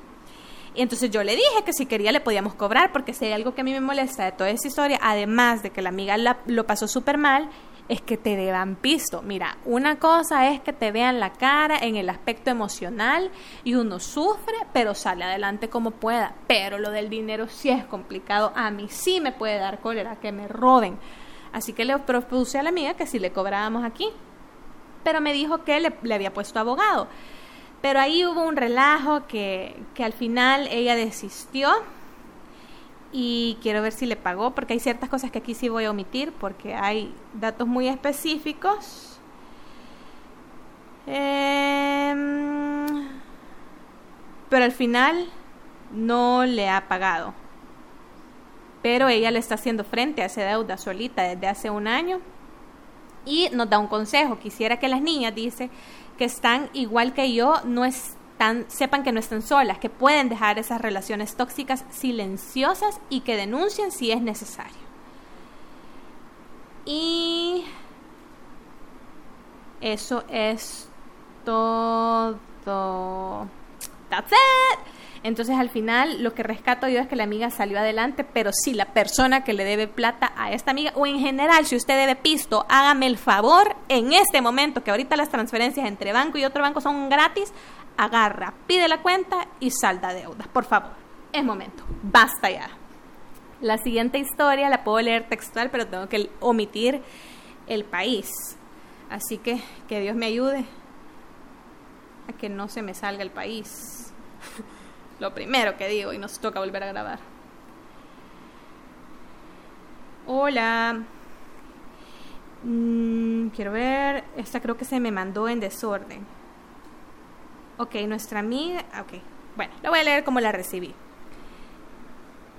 entonces yo le dije que si quería le podíamos cobrar, porque si hay algo que a mí me molesta de toda esa historia, además de que la amiga la- lo pasó súper mal, es que te deban pisto. Mira, una cosa es que te vean la cara en el aspecto emocional y uno sufre, pero sale adelante como pueda. Pero lo del dinero sí es complicado. A mí sí me puede dar cólera que me roben. Así que le propuse a la amiga que si le cobrábamos aquí. Pero me dijo que le, le había puesto abogado. Pero ahí hubo un relajo que, que al final ella desistió y quiero ver si le pagó porque hay ciertas cosas que aquí sí voy a omitir porque hay datos muy específicos. Em, pero al final no le ha pagado. Pero ella le está haciendo frente a esa deuda solita desde hace un año y nos da un consejo. Quisiera que las niñas, dice, que están igual que yo, no sepan que no están solas, que pueden dejar esas relaciones tóxicas silenciosas y que denuncien si es necesario. Y eso es todo. That's it. Entonces al final lo que rescato yo es que la amiga salió adelante, pero si la persona que le debe plata a esta amiga o en general si usted debe pisto, hágame el favor en este momento que ahorita las transferencias entre banco y otro banco son gratis, agarra, pide la cuenta y salda deudas, por favor. Es momento, basta ya. La siguiente historia la puedo leer textual, pero tengo que omitir el país. Así que que Dios me ayude a que no se me salga el país. *laughs* Lo primero que digo y nos toca volver a grabar. Hola. Mm, quiero ver. Esta creo que se me mandó en desorden. Ok, nuestra amiga. Ok. Bueno, la voy a leer como la recibí.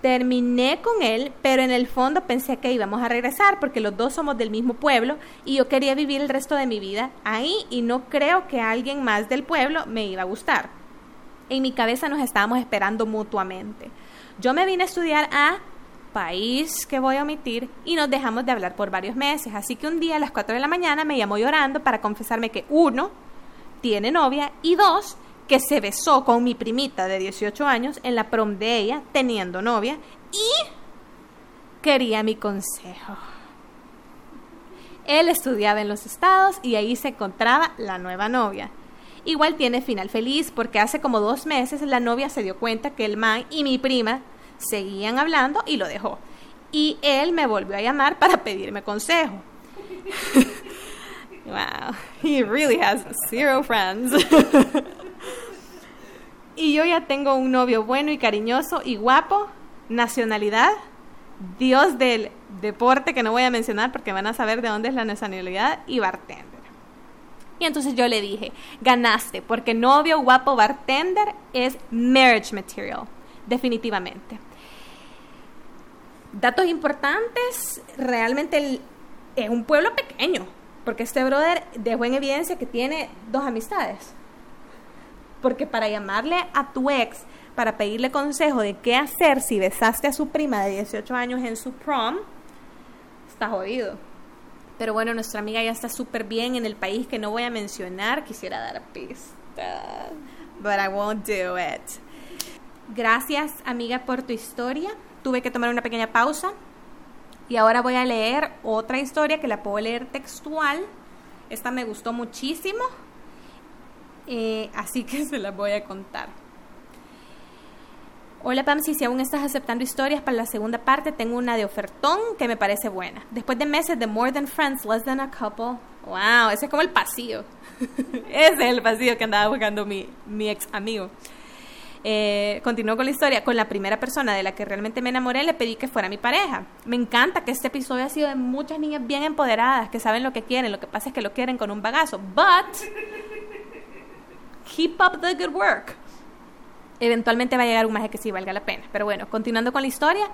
Terminé con él, pero en el fondo pensé que íbamos a regresar porque los dos somos del mismo pueblo y yo quería vivir el resto de mi vida ahí y no creo que alguien más del pueblo me iba a gustar. En mi cabeza nos estábamos esperando mutuamente. Yo me vine a estudiar a país que voy a omitir y nos dejamos de hablar por varios meses. Así que un día a las 4 de la mañana me llamó llorando para confesarme que uno, tiene novia y dos, que se besó con mi primita de 18 años en la prom de ella, teniendo novia, y quería mi consejo. Él estudiaba en los estados y ahí se encontraba la nueva novia. Igual tiene final feliz porque hace como dos meses la novia se dio cuenta que el man y mi prima seguían hablando y lo dejó. Y él me volvió a llamar para pedirme consejo. *laughs* wow, he really has zero friends. *laughs* y yo ya tengo un novio bueno y cariñoso y guapo, nacionalidad, Dios del deporte que no voy a mencionar porque van a saber de dónde es la nacionalidad y bartender. Y entonces yo le dije, ganaste, porque novio guapo bartender es marriage material, definitivamente. Datos importantes, realmente es un pueblo pequeño, porque este brother dejó en evidencia que tiene dos amistades. Porque para llamarle a tu ex, para pedirle consejo de qué hacer si besaste a su prima de 18 años en su prom, está jodido. Pero bueno, nuestra amiga ya está súper bien en el país que no voy a mencionar. Quisiera dar pista, but I won't do it. Gracias, amiga, por tu historia. Tuve que tomar una pequeña pausa. Y ahora voy a leer otra historia que la puedo leer textual. Esta me gustó muchísimo. Eh, así que *laughs* se la voy a contar. Hola Pamsi, si aún estás aceptando historias para la segunda parte, tengo una de ofertón que me parece buena. Después de meses de More Than Friends, Less Than a Couple, wow, ese es como el pasillo. *laughs* ese es el pasillo que andaba buscando mi, mi ex amigo. Eh, con la historia. Con la primera persona de la que realmente me enamoré, le pedí que fuera mi pareja. Me encanta que este episodio ha sido de muchas niñas bien empoderadas, que saben lo que quieren. Lo que pasa es que lo quieren con un bagazo. But, keep up the good work eventualmente va a llegar un maje que sí valga la pena. Pero bueno, continuando con la historia,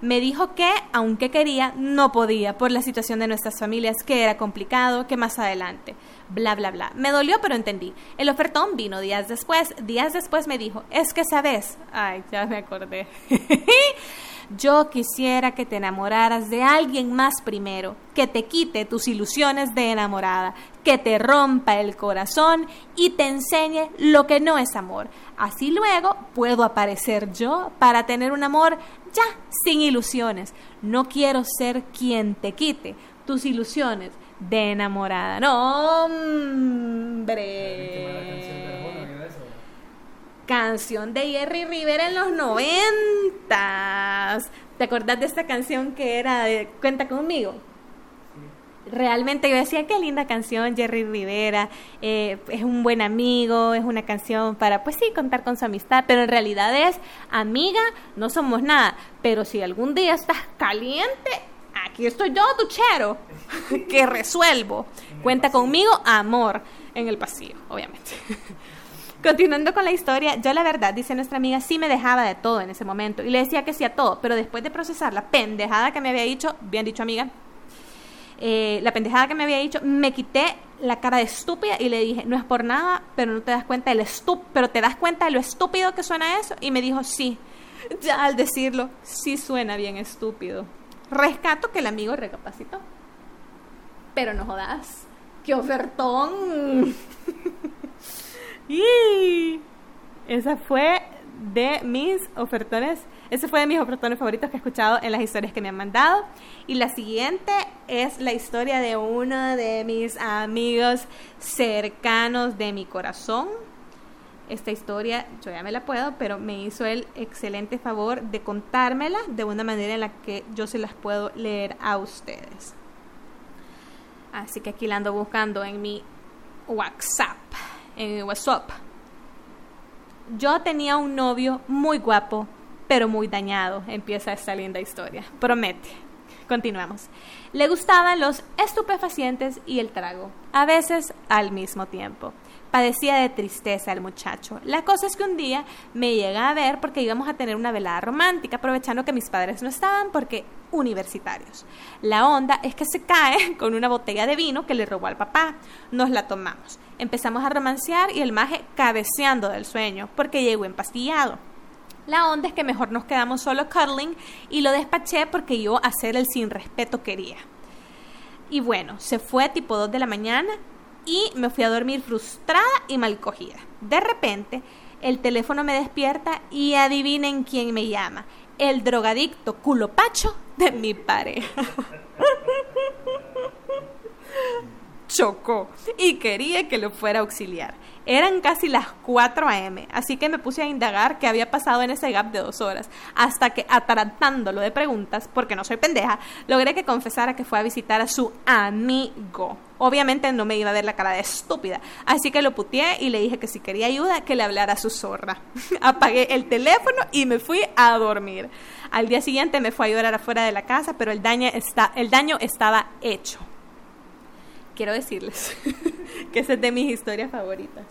me dijo que, aunque quería, no podía por la situación de nuestras familias, que era complicado, que más adelante, bla, bla, bla. Me dolió, pero entendí. El ofertón vino días después. Días después me dijo, es que sabes, ay, ya me acordé. *laughs* Yo quisiera que te enamoraras de alguien más primero, que te quite tus ilusiones de enamorada, que te rompa el corazón y te enseñe lo que no es amor. Así luego puedo aparecer yo para tener un amor ya sin ilusiones. No quiero ser quien te quite tus ilusiones de enamorada. No, hombre. Canción de Jerry Rivera en los noventas. ¿Te acordás de esta canción que era de Cuenta conmigo? Realmente yo decía, qué linda canción, Jerry Rivera, eh, es un buen amigo, es una canción para, pues sí, contar con su amistad, pero en realidad es, amiga, no somos nada, pero si algún día estás caliente, aquí estoy yo, tu chero, *laughs* que resuelvo. En el Cuenta conmigo, amor, en el pasillo, obviamente. *laughs* Continuando con la historia, yo la verdad, dice nuestra amiga, sí me dejaba de todo en ese momento y le decía que sí a todo, pero después de procesar la pendejada que me había dicho, bien dicho amiga, eh, la pendejada que me había dicho, me quité la cara de estúpida y le dije, no es por nada, pero no te das cuenta de lo estu- pero te das cuenta de lo estúpido que suena eso y me dijo, sí. Ya al decirlo, sí suena bien estúpido. Rescato que el amigo recapacitó. Pero no jodas. ¡Qué ofertón! *laughs* y esa fue de mis ofertones. Ese fue de mis ofertones favoritos que he escuchado en las historias que me han mandado. Y la siguiente es la historia de uno de mis amigos cercanos de mi corazón. Esta historia yo ya me la puedo, pero me hizo el excelente favor de contármela de una manera en la que yo se las puedo leer a ustedes. Así que aquí la ando buscando en mi WhatsApp. En WhatsApp. Yo tenía un novio muy guapo, pero muy dañado. Empieza esta linda historia. Promete. Continuamos. Le gustaban los estupefacientes y el trago, a veces al mismo tiempo. Padecía de tristeza el muchacho. La cosa es que un día me llega a ver porque íbamos a tener una velada romántica, aprovechando que mis padres no estaban porque universitarios. La onda es que se cae *laughs* con una botella de vino que le robó al papá. Nos la tomamos. Empezamos a romancear y el maje cabeceando del sueño porque llegó empastillado. La onda es que mejor nos quedamos solo cuddling y lo despaché porque yo hacer el sin respeto quería. Y bueno, se fue tipo 2 de la mañana y me fui a dormir frustrada y mal cogida. De repente, el teléfono me despierta y adivinen quién me llama. El drogadicto culopacho de mi pareja. *laughs* Chocó y quería que lo fuera a auxiliar. Eran casi las 4 a.m., así que me puse a indagar qué había pasado en ese gap de dos horas, hasta que, atarantándolo de preguntas, porque no soy pendeja, logré que confesara que fue a visitar a su amigo. Obviamente no me iba a ver la cara de estúpida, así que lo puteé y le dije que si quería ayuda, que le hablara a su zorra. *laughs* Apagué el teléfono y me fui a dormir. Al día siguiente me fue a llorar afuera de la casa, pero el daño, está, el daño estaba hecho quiero decirles *laughs* que esa es de mis historias favoritas.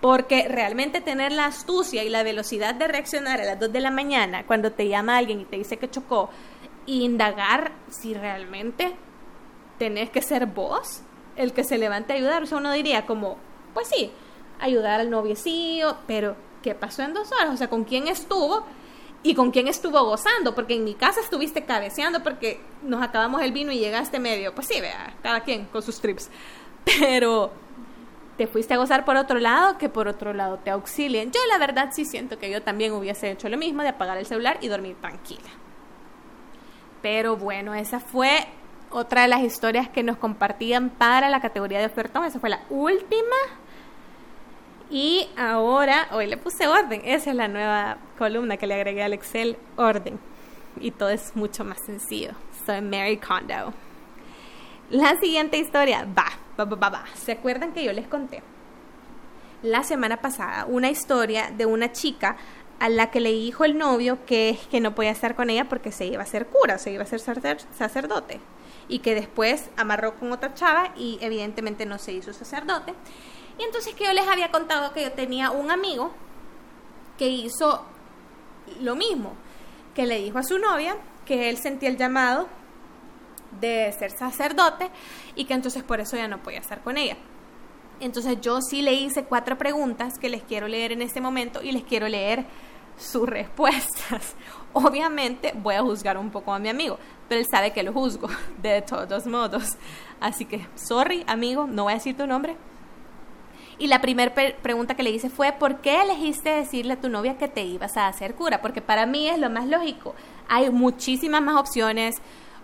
Porque realmente tener la astucia y la velocidad de reaccionar a las 2 de la mañana cuando te llama alguien y te dice que chocó, e indagar si realmente tenés que ser vos el que se levante a ayudar. O sea, uno diría como, pues sí, ayudar al noviecillo, pero ¿qué pasó en dos horas? O sea, ¿con quién estuvo? Y con quién estuvo gozando, porque en mi casa estuviste cabeceando porque nos acabamos el vino y llegaste medio, pues sí, vea, cada quien con sus trips. *laughs* Pero te fuiste a gozar por otro lado que por otro lado te auxilien. Yo la verdad sí siento que yo también hubiese hecho lo mismo de apagar el celular y dormir tranquila. Pero bueno, esa fue otra de las historias que nos compartían para la categoría de ofertón. Esa fue la última. Y ahora, hoy le puse orden. Esa es la nueva columna que le agregué al Excel, orden. Y todo es mucho más sencillo. Soy Mary Kondo. La siguiente historia, va, va, va, va. ¿Se acuerdan que yo les conté la semana pasada una historia de una chica a la que le dijo el novio que, que no podía estar con ella porque se iba a ser cura, se iba a ser sacer- sacerdote? Y que después amarró con otra chava y evidentemente no se hizo sacerdote. Y entonces que yo les había contado que yo tenía un amigo que hizo lo mismo, que le dijo a su novia que él sentía el llamado de ser sacerdote y que entonces por eso ya no podía estar con ella. Entonces yo sí le hice cuatro preguntas que les quiero leer en este momento y les quiero leer sus respuestas. *laughs* Obviamente voy a juzgar un poco a mi amigo, pero él sabe que lo juzgo *laughs* de todos modos. Así que, sorry amigo, no voy a decir tu nombre, y la primera pregunta que le hice fue, ¿por qué elegiste decirle a tu novia que te ibas a hacer cura? Porque para mí es lo más lógico. Hay muchísimas más opciones.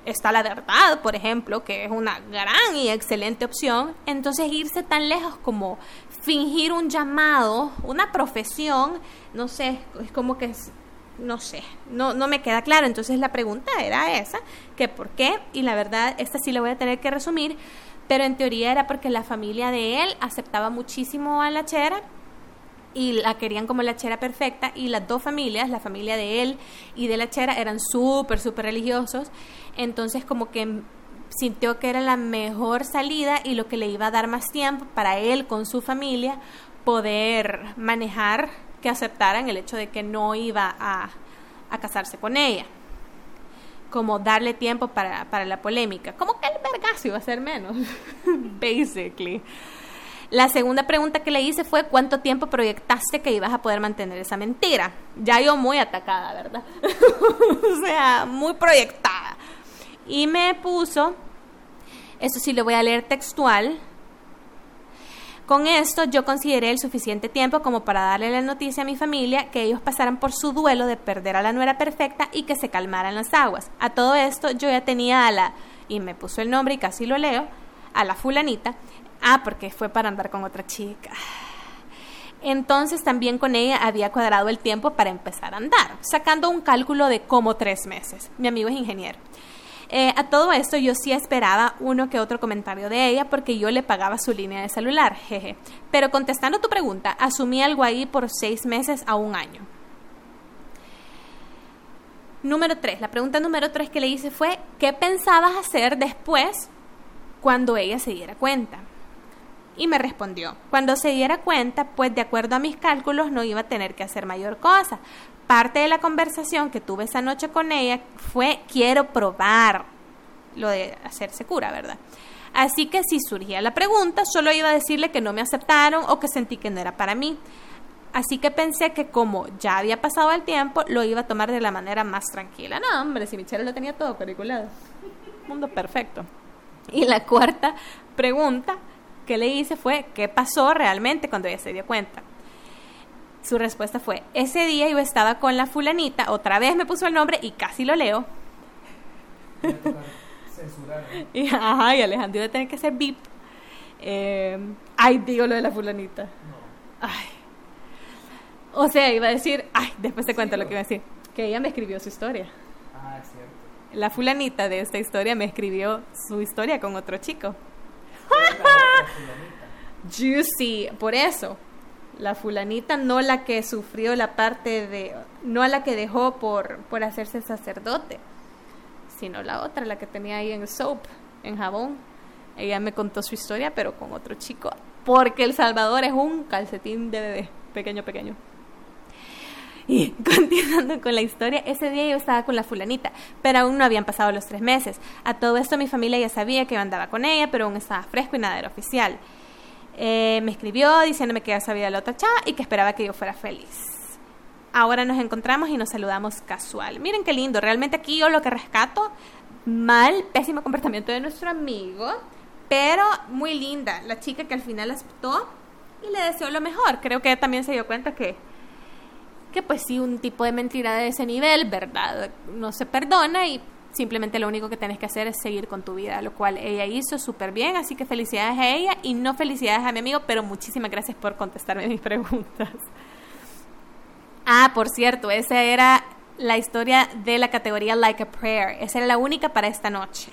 está la verdad, por ejemplo, que es una gran y excelente opción. Entonces irse tan lejos como fingir un llamado, una profesión, no sé, es como que no sé, no, no me queda claro. Entonces la pregunta era esa, que por qué, y la verdad, esta sí la voy a tener que resumir, pero en teoría era porque la familia de él aceptaba muchísimo a la chera y la querían como la chera perfecta y las dos familias, la familia de él y de la chera, eran súper, súper religiosos. Entonces como que sintió que era la mejor salida y lo que le iba a dar más tiempo para él con su familia poder manejar que aceptaran el hecho de que no iba a, a casarse con ella. Como darle tiempo para, para la polémica. Como que el vergazo iba a ser menos. *laughs* Basically. La segunda pregunta que le hice fue ¿cuánto tiempo proyectaste que ibas a poder mantener esa mentira? Ya yo muy atacada, ¿verdad? *laughs* o sea, muy proyectada. Y me puso, eso sí lo voy a leer textual. Con esto yo consideré el suficiente tiempo como para darle la noticia a mi familia que ellos pasaran por su duelo de perder a la nuera perfecta y que se calmaran las aguas. A todo esto yo ya tenía a la, y me puso el nombre y casi lo leo, a la fulanita. Ah, porque fue para andar con otra chica. Entonces también con ella había cuadrado el tiempo para empezar a andar, sacando un cálculo de como tres meses. Mi amigo es ingeniero. Eh, a todo esto yo sí esperaba uno que otro comentario de ella porque yo le pagaba su línea de celular, jeje. Pero contestando tu pregunta, asumí algo ahí por seis meses a un año. Número tres, la pregunta número tres que le hice fue, ¿qué pensabas hacer después cuando ella se diera cuenta? Y me respondió, cuando se diera cuenta, pues de acuerdo a mis cálculos no iba a tener que hacer mayor cosa. Parte de la conversación que tuve esa noche con ella fue, quiero probar lo de hacerse cura, ¿verdad? Así que si surgía la pregunta, solo iba a decirle que no me aceptaron o que sentí que no era para mí. Así que pensé que como ya había pasado el tiempo, lo iba a tomar de la manera más tranquila. No, hombre, si Michelle lo tenía todo calculado. Mundo perfecto. Y la cuarta pregunta que le hice fue, ¿qué pasó realmente cuando ella se dio cuenta? Su respuesta fue, ese día yo estaba con la fulanita, otra vez me puso el nombre y casi lo leo. Censurar. ¿eh? Y, ajá, y Alejandro iba a tener que hacer beep. Eh, ay, digo lo de la fulanita. No. Ay. O sea, iba a decir, ay, después te Sí, cuento lo que iba a decir. Que ella me escribió su historia. Ah, es cierto. La fulanita de esta historia me escribió su historia con otro chico. *laughs* Juicy, por eso. La fulanita, no la que sufrió la parte de, no la que dejó por, por hacerse sacerdote, sino la otra, la que tenía ahí en soap, en jabón. Ella me contó su historia, pero con otro chico, porque El Salvador es un calcetín de bebé, pequeño, pequeño. Y *laughs* continuando con la historia, ese día yo estaba con la fulanita, pero aún no habían pasado los tres meses. A todo esto mi familia ya sabía que yo andaba con ella, pero aún estaba fresco y nada era oficial. Eh, me escribió diciéndome que ya sabía la otra chava y que esperaba que yo fuera feliz. Ahora nos encontramos y nos saludamos casual. Miren qué lindo, realmente aquí yo lo que rescato, mal, pésimo comportamiento de nuestro amigo, pero muy linda, la chica que al final aceptó y le deseó lo mejor. Creo que también se dio cuenta que que pues sí, un tipo de mentira de ese nivel, ¿verdad? No se perdona y simplemente lo único que tienes que hacer es seguir con tu vida, lo cual ella hizo súper bien, así que felicidades a ella y no felicidades a mi amigo, pero muchísimas gracias por contestarme *laughs* mis preguntas. Ah, por cierto, esa era la historia de la categoría Like a Prayer, esa era la única para esta noche,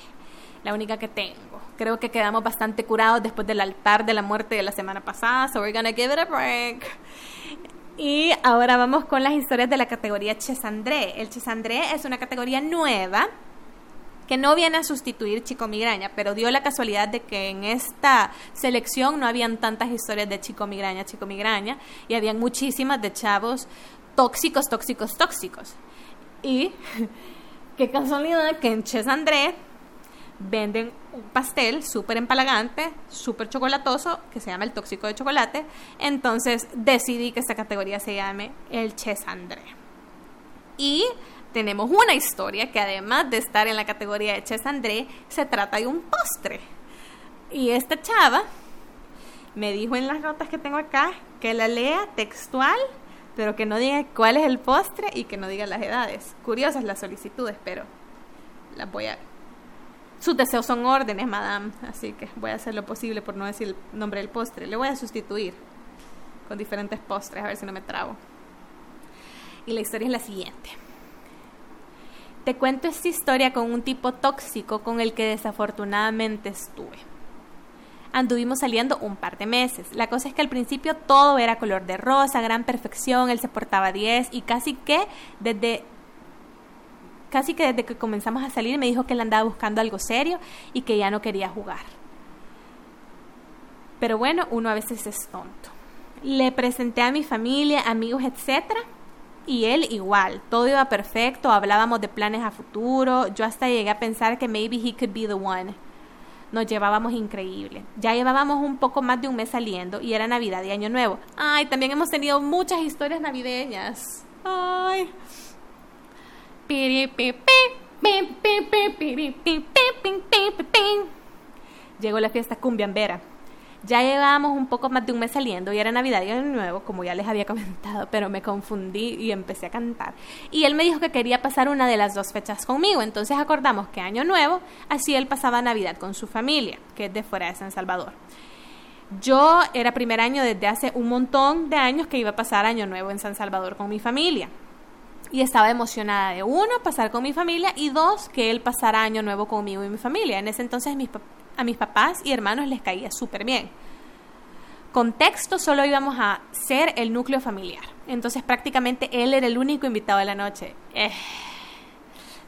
la única que tengo. Creo que quedamos bastante curados después del altar de la muerte de la semana pasada, so we're gonna give it a break. Y ahora vamos con las historias de la categoría Chesandré. El Chesandré es una categoría nueva que no viene a sustituir Chico Migraña, pero dio la casualidad de que en esta selección no habían tantas historias de Chico Migraña, Chico Migraña, y habían muchísimas de chavos tóxicos, tóxicos, tóxicos. Y *laughs* qué casualidad que en Chesandré venden un pastel súper empalagante, súper chocolatoso, que se llama el tóxico de chocolate. Entonces decidí que esta categoría se llame el Chesandré. Y tenemos una historia que además de estar en la categoría de Chesandré, se trata de un postre. Y esta chava me dijo en las notas que tengo acá que la lea textual, pero que no diga cuál es el postre y que no diga las edades. Curiosas las solicitudes, pero las voy a sus deseos son órdenes, madame. Así que voy a hacer lo posible por no decir el nombre del postre. Le voy a sustituir con diferentes postres, a ver si no me trabo. Y la historia es la siguiente. Te cuento esta historia con un tipo tóxico con el que desafortunadamente estuve. Anduvimos saliendo un par de meses. La cosa es que al principio todo era color de rosa, gran perfección, él se portaba 10 y casi que desde casi que desde que comenzamos a salir me dijo que él andaba buscando algo serio y que ya no quería jugar. Pero bueno, uno a veces es tonto. Le presenté a mi familia, amigos, etcétera, y él igual, todo iba perfecto, hablábamos de planes a futuro, yo hasta llegué a pensar que maybe he could be the one. Nos llevábamos increíble. Ya llevábamos un poco más de un mes saliendo y era Navidad y Año Nuevo. Ay, también hemos tenido muchas historias navideñas. Ay. Llegó la fiesta cumbiambera. Ya llevábamos un poco más de un mes saliendo y era Navidad y Año Nuevo, como ya les había comentado, pero me confundí y empecé a cantar. Y él me dijo que quería pasar una de las dos fechas conmigo, entonces acordamos que Año Nuevo, así él pasaba Navidad con su familia, que es de fuera de San Salvador. Yo era primer año desde hace un montón de años que iba a pasar Año Nuevo en San Salvador con mi familia. Y estaba emocionada de uno, pasar con mi familia y dos, que él pasara Año Nuevo conmigo y mi familia. En ese entonces mis a mis papás y hermanos les caía súper bien. Contexto, solo íbamos a ser el núcleo familiar. Entonces prácticamente él era el único invitado de la noche. Eh,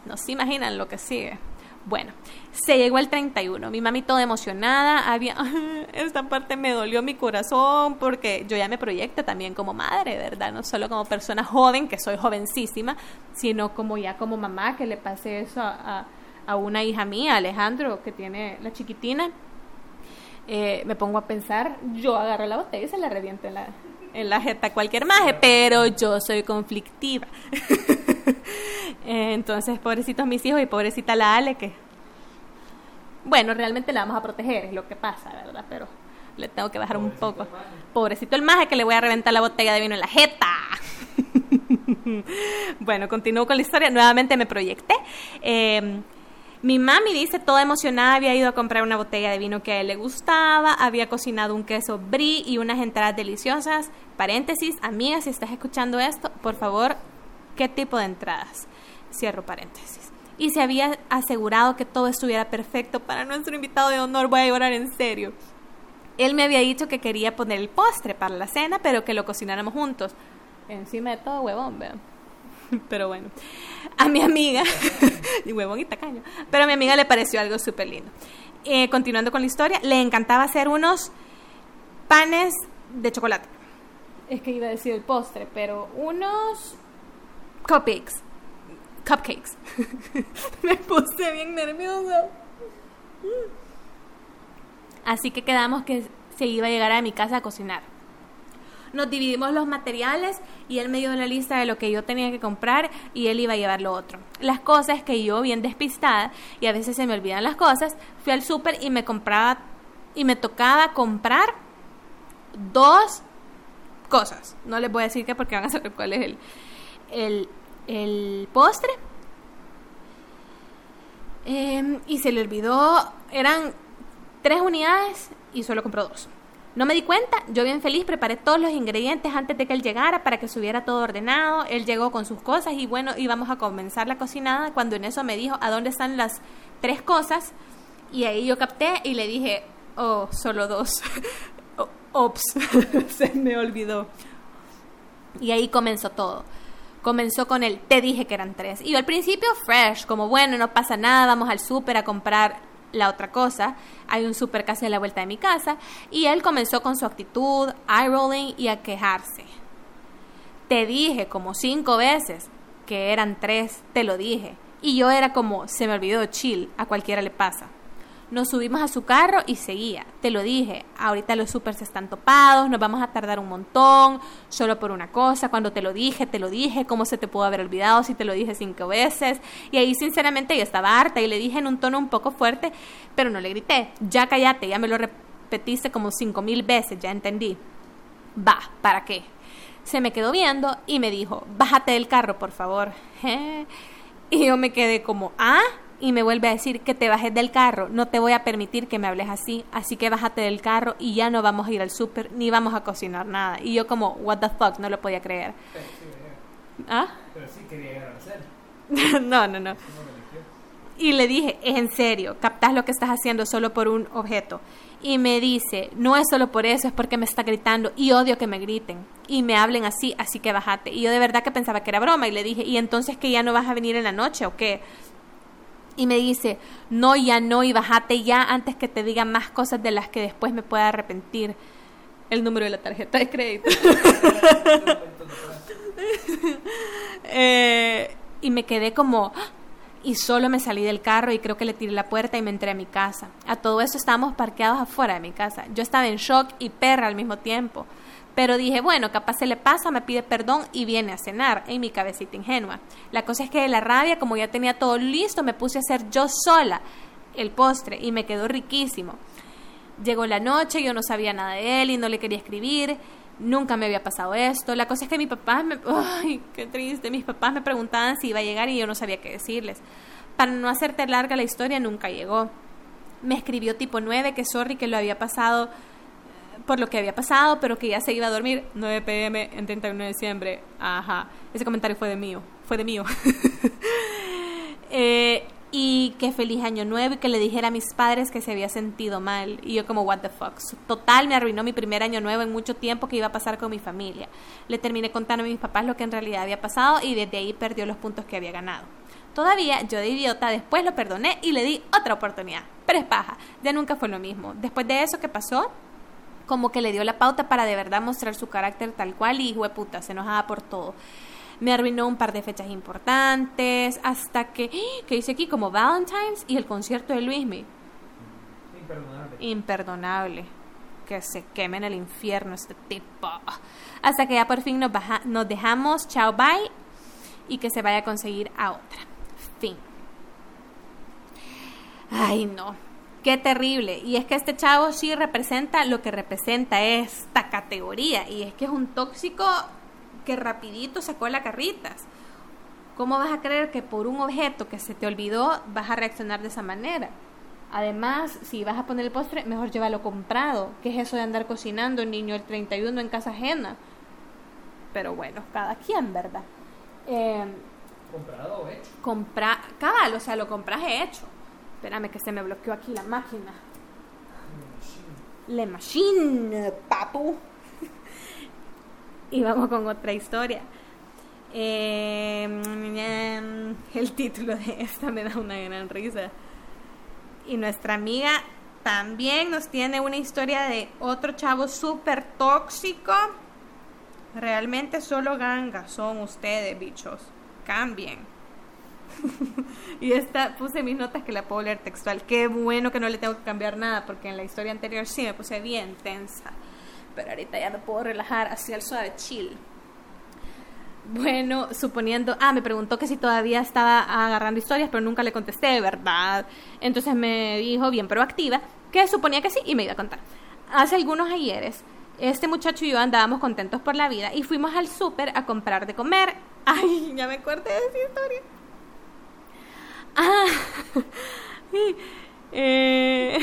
no se imaginan lo que sigue. Bueno, se llegó el 31, mi mami toda emocionada, había, *laughs* esta parte me dolió mi corazón porque yo ya me proyecto también como madre, ¿verdad? No solo como persona joven, que soy jovencísima, sino como ya como mamá que le pasé eso a, a a una hija mía, Alejandro, que tiene la chiquitina, eh, me pongo a pensar, yo agarro la botella y se la reviento en la, en la jeta cualquier maje, pero yo soy conflictiva. *laughs* Entonces, pobrecitos mis hijos y pobrecita la Ale, que, bueno, realmente la vamos a proteger, es lo que pasa, ¿verdad? Pero le tengo que bajar un poco. Pobrecito el maje que le voy a reventar la botella de vino en la jeta. *laughs* bueno, continúo con la historia. Nuevamente me proyecté. Eh, mi mami dice, toda emocionada, había ido a comprar una botella de vino que a él le gustaba, había cocinado un queso brie y unas entradas deliciosas. Paréntesis, amiga, si estás escuchando esto, por favor, ¿qué tipo de entradas? Cierro paréntesis. Y se había asegurado que todo estuviera perfecto para nuestro invitado de honor. Voy a llorar en serio. Él me había dicho que quería poner el postre para la cena, pero que lo cocináramos juntos. Encima de todo, huevón, vean. *laughs* Pero bueno, a mi amiga, *laughs* y huevón y tacaño, pero a mi amiga le pareció algo súper lindo. Eh, continuando con la historia, le encantaba hacer unos panes de chocolate. Es que iba a decir el postre, pero unos cupcakes. Cupcakes. *laughs* Me puse bien nerviosa. Así que quedamos que se iba a llegar a mi casa a cocinar nos dividimos los materiales y él me dio la lista de lo que yo tenía que comprar y él iba a llevar lo otro. Las cosas que yo, bien despistada, y a veces se me olvidan las cosas, fui al súper y me compraba y me tocaba comprar dos cosas. No les voy a decir qué porque van a saber cuál es el, el, el postre. Eh, y se le olvidó, eran tres unidades y solo compró dos. No me di cuenta, yo bien feliz preparé todos los ingredientes antes de que él llegara para que estuviera todo ordenado. Él llegó con sus cosas y bueno, íbamos a comenzar la cocinada cuando en eso me dijo, ¿a dónde están las tres cosas? Y ahí yo capté y le dije, oh, solo dos. *laughs* Ops, *laughs* se me olvidó. Y ahí comenzó todo. Comenzó con el, te dije que eran tres. Y yo al principio fresh, como bueno, no pasa nada, vamos al súper a comprar la otra cosa. Hay un super casi a la vuelta de mi casa. Y él comenzó con su actitud, eye rolling y a quejarse. Te dije como cinco veces que eran tres, te lo dije. Y yo era como, se me olvidó, chill, a cualquiera le pasa. Nos subimos a su carro y seguía. Te lo dije, ahorita los supers están topados, nos vamos a tardar un montón, solo por una cosa. Cuando te lo dije, te lo dije, ¿cómo se te pudo haber olvidado si te lo dije cinco veces? Y ahí sinceramente yo estaba harta y le dije en un tono un poco fuerte, pero no le grité, ya cállate, ya me lo repetiste como cinco mil veces, ya entendí. Va, ¿para qué? Se me quedó viendo y me dijo, bájate del carro, por favor. *laughs* Y yo me quedé como, ah, y me vuelve a decir que te bajes del carro, no te voy a permitir que me hables así, así que bájate del carro y ya no vamos a ir al súper ni vamos a cocinar nada. Y yo como, what the fuck, no lo podía creer. Pero sí, ¿Ah? pero sí quería no, no, no. Y le dije, es en serio, captás lo que estás haciendo solo por un objeto. Y me dice, no es solo por eso, es porque me está gritando y odio que me griten y me hablen así, así que bájate. Y yo de verdad que pensaba que era broma y le dije, ¿y entonces que ya no vas a venir en la noche o qué? Y me dice, no, ya no, y bájate ya antes que te digan más cosas de las que después me pueda arrepentir. El número de la tarjeta de crédito. *laughs* Eh, y me quedé como y solo me salí del carro y creo que le tiré la puerta y me entré a mi casa. A todo eso estábamos parqueados afuera de mi casa. Yo estaba en shock y perra al mismo tiempo. Pero dije, bueno, capaz se le pasa, me pide perdón y viene a cenar en mi cabecita ingenua. La cosa es que de la rabia, como ya tenía todo listo, me puse a hacer yo sola el postre y me quedó riquísimo. Llegó la noche, yo no sabía nada de él y no le quería escribir. Nunca me había pasado esto. La cosa es que mis papás me... ¡Ay, qué triste! Mis papás me preguntaban si iba a llegar y yo no sabía qué decirles. Para no hacerte larga la historia, nunca llegó. Me escribió tipo 9 que sorry que lo había pasado por lo que había pasado, pero que ya se iba a dormir 9 pm en 31 de diciembre. Ajá. Ese comentario fue de mío. Fue de mío. *laughs* Eh, y que feliz año nuevo y que le dijera a mis padres que se había sentido mal. Y yo como, what the fuck. Total, me arruinó mi primer año nuevo en mucho tiempo que iba a pasar con mi familia. Le terminé contando a mis papás lo que en realidad había pasado y desde ahí perdió los puntos que había ganado. Todavía, yo de idiota, después lo perdoné y le di otra oportunidad. Pero es paja, ya nunca fue lo mismo. Después de eso que pasó, como que le dio la pauta para de verdad mostrar su carácter tal cual y hijo de puta, se enojaba por todo. Me arruinó un par de fechas importantes, hasta que, ¡ah! que hice aquí como Valentine's y el concierto de Luismi. Imperdonable. Imperdonable. Que se queme en el infierno este tipo. Hasta que ya por fin nos, baja- nos dejamos, chao, bye, y que se vaya a conseguir a otra. Fin. Ay, no. Qué terrible. Y es que este chavo sí representa lo que representa esta categoría. Y es que es un tóxico que rapidito sacó la carritas. ¿Cómo vas a creer que por un objeto que se te olvidó vas a reaccionar de esa manera? Además, si vas a poner el postre, mejor llévalo comprado. ¿Qué es eso de andar cocinando un niño el 31 en casa ajena? Pero bueno, cada quien, ¿verdad? Eh, Comprado o hecho. compra, cabal, o sea, lo compras hecho. Espérame que se me bloqueó aquí la máquina. Le machine, papu. *laughs* y vamos con otra historia. Eh, el título de esta me da una gran risa. Y nuestra amiga también nos tiene una historia de otro chavo súper tóxico. Realmente solo gangas son ustedes, bichos. Cambien. *laughs* y esta puse mis notas que la puedo leer textual. Qué bueno que no le tengo que cambiar nada, porque en la historia anterior sí me puse bien tensa. Pero ahorita ya me puedo relajar hacia el suave chill. Bueno, suponiendo, ah, me preguntó que si todavía estaba agarrando historias, pero nunca le contesté, ¿verdad? Entonces me dijo, bien proactiva, que suponía que sí y me iba a contar. Hace algunos ayeres, este muchacho y yo andábamos contentos por la vida y fuimos al súper a comprar de comer. *laughs* Ay, ya me acordé de esa historia. Ah, *laughs* eh,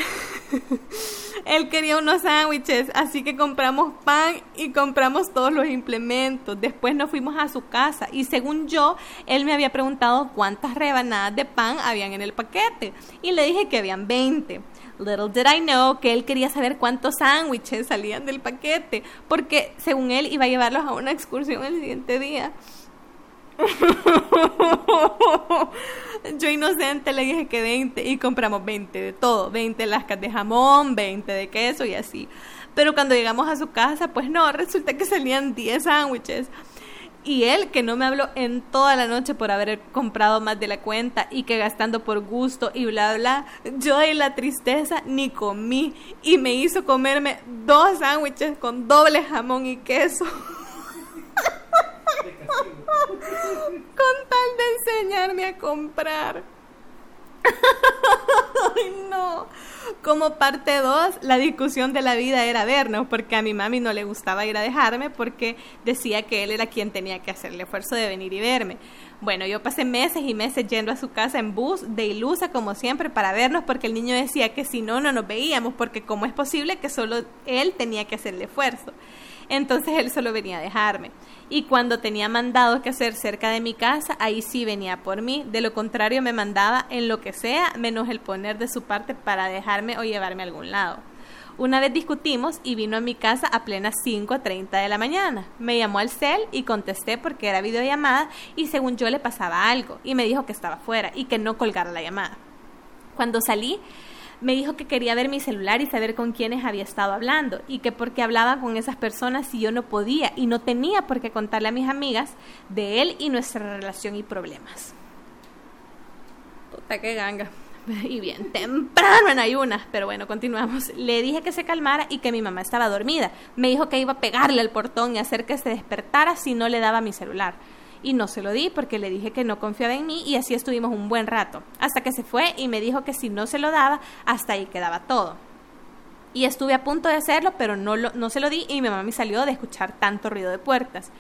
*laughs* él quería unos sándwiches, así que compramos pan y compramos todos los implementos. Después nos fuimos a su casa y según yo, él me había preguntado cuántas rebanadas de pan habían en el paquete y le dije que habían 20. Little did I know que él quería saber cuántos sándwiches salían del paquete, porque según él iba a llevarlos a una excursión el siguiente día. *laughs* Yo inocente le dije que 20 y compramos 20 de todo, 20 lascas de jamón, 20 de queso y así. Pero cuando llegamos a su casa, pues no, resulta que salían 10 sándwiches. Y él, que no me habló en toda la noche por haber comprado más de la cuenta y que gastando por gusto y bla, bla, yo de la tristeza ni comí y me hizo comerme dos sándwiches con doble jamón y queso. *laughs* Con tal de enseñarme a comprar. *laughs* Ay, no. Como parte 2, la discusión de la vida era vernos, porque a mi mami no le gustaba ir a dejarme porque decía que él era quien tenía que hacer el esfuerzo de venir y verme. Bueno, yo pasé meses y meses yendo a su casa en bus de ilusa como siempre para vernos porque el niño decía que si no, no nos veíamos porque cómo es posible que solo él tenía que hacer el esfuerzo. Entonces él solo venía a dejarme. Y cuando tenía mandados que hacer cerca de mi casa, ahí sí venía por mí. De lo contrario, me mandaba en lo que sea, menos el poner de su parte para dejarme o llevarme a algún lado. Una vez discutimos y vino a mi casa a plenas 5.30 de la mañana. Me llamó al cel y contesté porque era videollamada y según yo le pasaba algo y me dijo que estaba fuera y que no colgara la llamada. Cuando salí, me dijo que quería ver mi celular y saber con quiénes había estado hablando y que porque hablaba con esas personas si yo no podía y no tenía por qué contarle a mis amigas de él y nuestra relación y problemas. Puta que ganga. *laughs* Y bien temprano en ayunas, pero bueno, continuamos. Le dije que se calmara y que mi mamá estaba dormida. Me dijo que iba a pegarle al portón y hacer que se despertara si no le daba mi celular y no se lo di porque le dije que no confiaba en mí y así estuvimos un buen rato, hasta que se fue y me dijo que si no se lo daba, hasta ahí quedaba todo. Y estuve a punto de hacerlo, pero no, lo, no se lo di y mi mamá me salió de escuchar tanto ruido de puertas.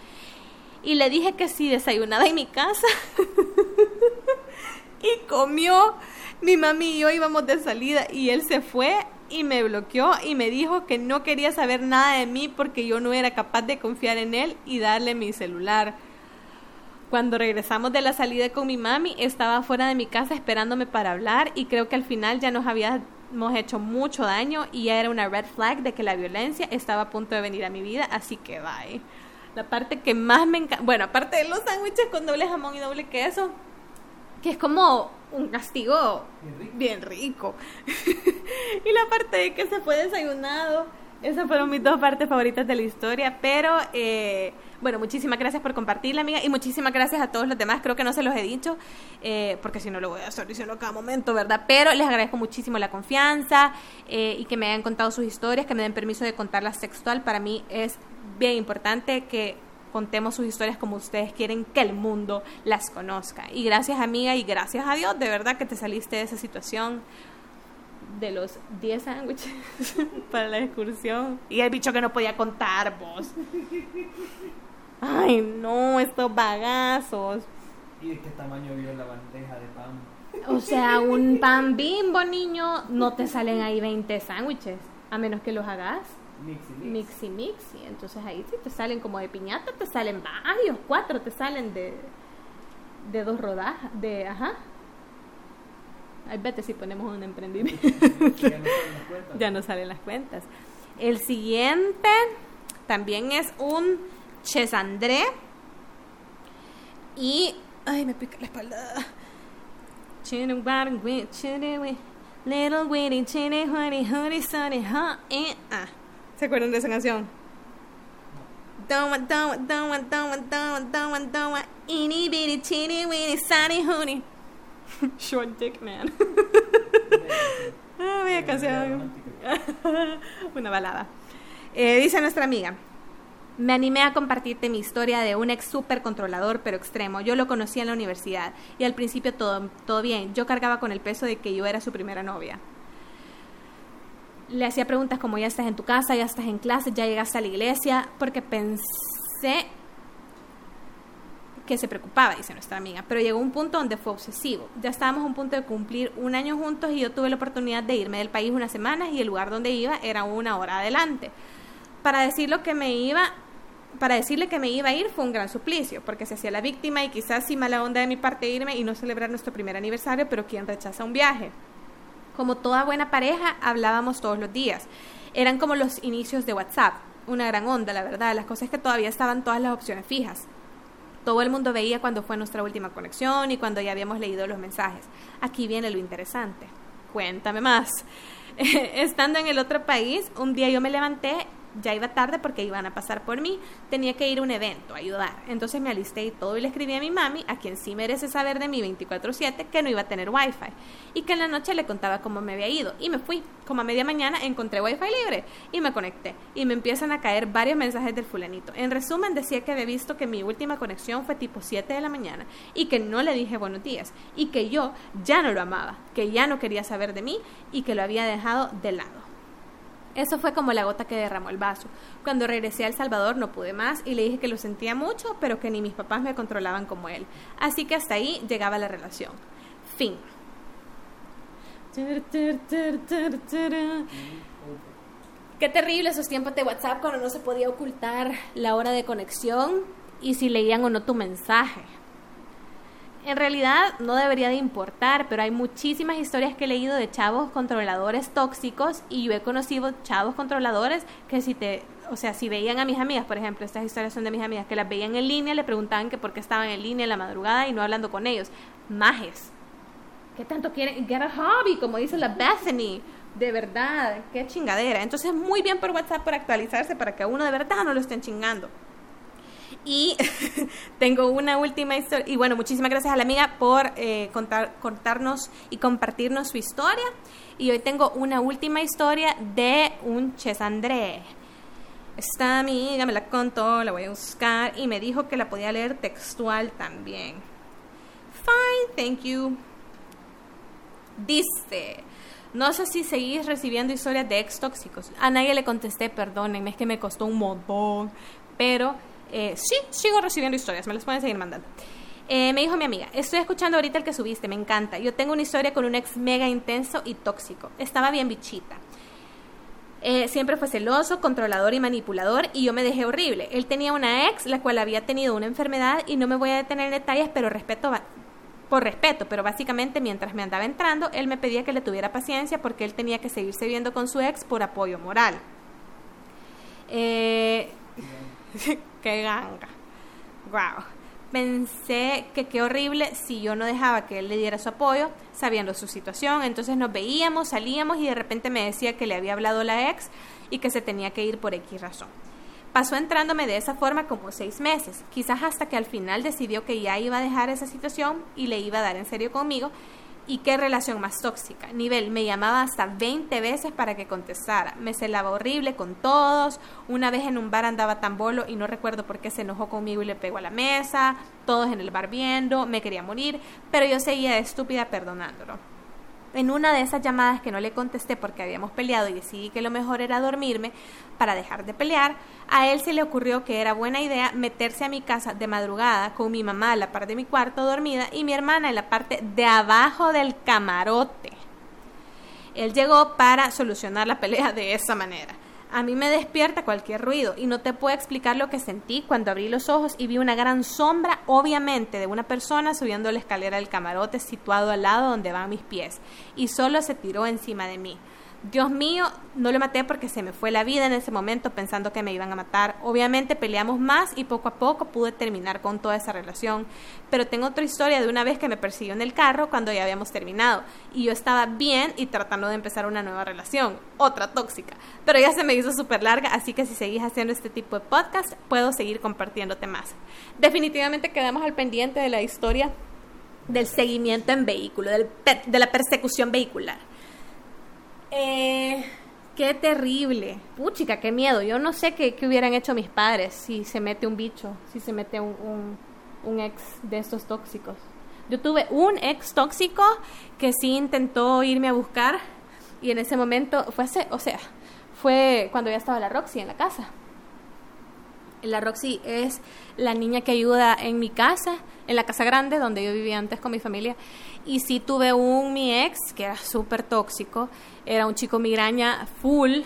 Y le dije que si desayunaba en mi casa *laughs* y comió, mi mami y yo íbamos de salida y él se fue y me bloqueó y me dijo que no quería saber nada de mí porque yo no era capaz de confiar en él y darle mi celular. Cuando regresamos de la salida con mi mami, estaba fuera de mi casa esperándome para hablar y creo que al final ya nos habíamos hecho mucho daño y ya era una red flag de que la violencia estaba a punto de venir a mi vida, así que bye. La parte que más me encanta, bueno, aparte de los sándwiches con doble jamón y doble queso, que es como un castigo bien rico. *laughs* y la parte de que se fue desayunado, esas fueron mis dos partes favoritas de la historia, pero eh, bueno, muchísimas gracias por compartirla, amiga, y muchísimas gracias a todos los demás. Creo que no se los he dicho, eh, porque si no lo voy a estar diciendo cada momento, ¿verdad? Pero les agradezco muchísimo la confianza eh, y que me hayan contado sus historias, que me den permiso de contarlas textual. Para mí es bien importante que contemos sus historias como ustedes quieren que el mundo las conozca. Y gracias, amiga, y gracias a Dios, de verdad, que te saliste de esa situación de los 10 sándwiches *laughs* para la excursión. Y el bicho que no podía contar, vos. Ay, no, estos bagazos. ¿Y de qué tamaño vio la bandeja de pan? O sea, un pan bimbo, niño, no te salen ahí 20 sándwiches, a menos que los hagas Mix y mix. mixi mixi. Entonces ahí sí te salen como de piñata, te salen varios, cuatro te salen de, de dos rodajas, de, ajá. Ay, vete si ponemos un emprendimiento. Ya no salen las cuentas. *laughs* ya no salen las cuentas. El siguiente también es un Chesandré. Y. Ay, me pica la espalda. Little Winnie, chini, honey, honey, sunny, huh, eh, ah. ¿Se acuerdan de esa canción? Itty bitty, winnie, sunny, honey. *laughs* Short dick man. *laughs* ah, canción. *laughs* Una balada. Eh, dice nuestra amiga. Me animé a compartirte mi historia de un ex súper controlador pero extremo. Yo lo conocí en la universidad y al principio todo, todo bien. Yo cargaba con el peso de que yo era su primera novia. Le hacía preguntas como ya estás en tu casa, ya estás en clase, ya llegaste a la iglesia, porque pensé que se preocupaba, dice nuestra amiga, pero llegó un punto donde fue obsesivo. Ya estábamos a un punto de cumplir un año juntos y yo tuve la oportunidad de irme del país unas semanas y el lugar donde iba era una hora adelante. Para decir lo que me iba, para decirle que me iba a ir fue un gran suplicio, porque se hacía la víctima y quizás sí mala onda de mi parte irme y no celebrar nuestro primer aniversario, pero ¿quién rechaza un viaje? Como toda buena pareja, hablábamos todos los días. Eran como los inicios de WhatsApp, una gran onda, la verdad. Las cosas que todavía estaban todas las opciones fijas. Todo el mundo veía cuando fue nuestra última conexión y cuando ya habíamos leído los mensajes. Aquí viene lo interesante. Cuéntame más. *laughs* Estando en el otro país, un día yo me levanté Ya iba tarde porque iban a pasar por mí. Tenía que ir a un evento, ayudar. Entonces me alisté y todo y le escribí a mi mami, a quien sí merece saber de mí 24/7, que no iba a tener wifi. Y que en la noche le contaba cómo me había ido. Y me fui. Como a media mañana encontré wifi libre y me conecté. Y me empiezan a caer varios mensajes del fulanito. En resumen decía que había visto que mi última conexión fue tipo 7 de la mañana y que no le dije buenos días. Y que yo ya no lo amaba, que ya no quería saber de mí y que lo había dejado de lado. Eso fue como la gota que derramó el vaso. Cuando regresé a El Salvador no pude más y le dije que lo sentía mucho, pero que ni mis papás me controlaban como él. Así que hasta ahí llegaba la relación. Fin. Qué terrible esos tiempos de WhatsApp cuando no se podía ocultar la hora de conexión y si leían o no tu mensaje. En realidad no debería de importar, pero hay muchísimas historias que he leído de chavos controladores tóxicos y yo he conocido chavos controladores que si te, o sea, si veían a mis amigas, por ejemplo, estas historias son de mis amigas, que las veían en línea, le preguntaban que por qué estaban en línea en la madrugada y no hablando con ellos. Majes. ¿Qué tanto quieren? Get a hobby, como dice la Bethany. De verdad, qué chingadera. Entonces, muy bien por WhatsApp por actualizarse para que a uno de verdad no lo estén chingando. Y *laughs* tengo una última historia. Y bueno, muchísimas gracias a la amiga por eh, contar, contarnos y compartirnos su historia. Y hoy tengo una última historia de un Ches André. Esta amiga me la contó, la voy a buscar y me dijo que la podía leer textual también. Fine, thank you. Dice, no sé si seguís recibiendo historias de ex tóxicos. A nadie le contesté, perdónenme, es que me costó un montón. Pero eh, sí, sigo recibiendo historias, me las pueden seguir mandando. Eh, me dijo mi amiga, estoy escuchando ahorita el que subiste, me encanta. Yo tengo una historia con un ex mega intenso y tóxico. Estaba bien bichita. Eh, siempre fue celoso, controlador y manipulador y yo me dejé horrible. Él tenía una ex la cual había tenido una enfermedad y no me voy a detener en detalles, pero respeto por respeto, pero básicamente mientras me andaba entrando, él me pedía que le tuviera paciencia porque él tenía que seguirse viendo con su ex por apoyo moral. Eh, *laughs* qué ganga. Wow. Pensé que qué horrible si yo no dejaba que él le diera su apoyo, sabiendo su situación. Entonces nos veíamos, salíamos y de repente me decía que le había hablado la ex y que se tenía que ir por X razón. Pasó entrándome de esa forma como seis meses, quizás hasta que al final decidió que ya iba a dejar esa situación y le iba a dar en serio conmigo ¿Y qué relación más tóxica? Nivel, me llamaba hasta 20 veces para que contestara. Me celaba horrible con todos. Una vez en un bar andaba tan bolo y no recuerdo por qué se enojó conmigo y le pegó a la mesa. Todos en el bar viendo, me quería morir, pero yo seguía estúpida perdonándolo. En una de esas llamadas que no le contesté porque habíamos peleado y decidí que lo mejor era dormirme para dejar de pelear, a él se le ocurrió que era buena idea meterse a mi casa de madrugada con mi mamá a la parte de mi cuarto dormida y mi hermana en la parte de abajo del camarote. Él llegó para solucionar la pelea de esa manera. A mí me despierta cualquier ruido y no te puedo explicar lo que sentí cuando abrí los ojos y vi una gran sombra, obviamente, de una persona subiendo la escalera del camarote situado al lado donde van mis pies y solo se tiró encima de mí. Dios mío, no lo maté porque se me fue la vida en ese momento pensando que me iban a matar. Obviamente peleamos más y poco a poco pude terminar con toda esa relación. Pero tengo otra historia de una vez que me persiguió en el carro cuando ya habíamos terminado. Y yo estaba bien y tratando de empezar una nueva relación. Otra tóxica. Pero ya se me hizo súper larga, así que si seguís haciendo este tipo de podcast, puedo seguir compartiéndote más. Definitivamente quedamos al pendiente de la historia del seguimiento en vehículo, del de la persecución vehicular. Eh, qué terrible. Puchica, qué miedo. Yo no sé qué, qué, hubieran hecho mis padres si se mete un bicho, si se mete un, un, un ex de estos tóxicos. Yo tuve un ex tóxico que sí intentó irme a buscar y en ese momento fue hace, o sea, fue cuando ya estaba la Roxy en la casa. La Roxy es la niña que ayuda en mi casa, en la casa grande donde yo vivía antes con mi familia. Y sí tuve un mi ex que era súper tóxico, era un chico migraña full.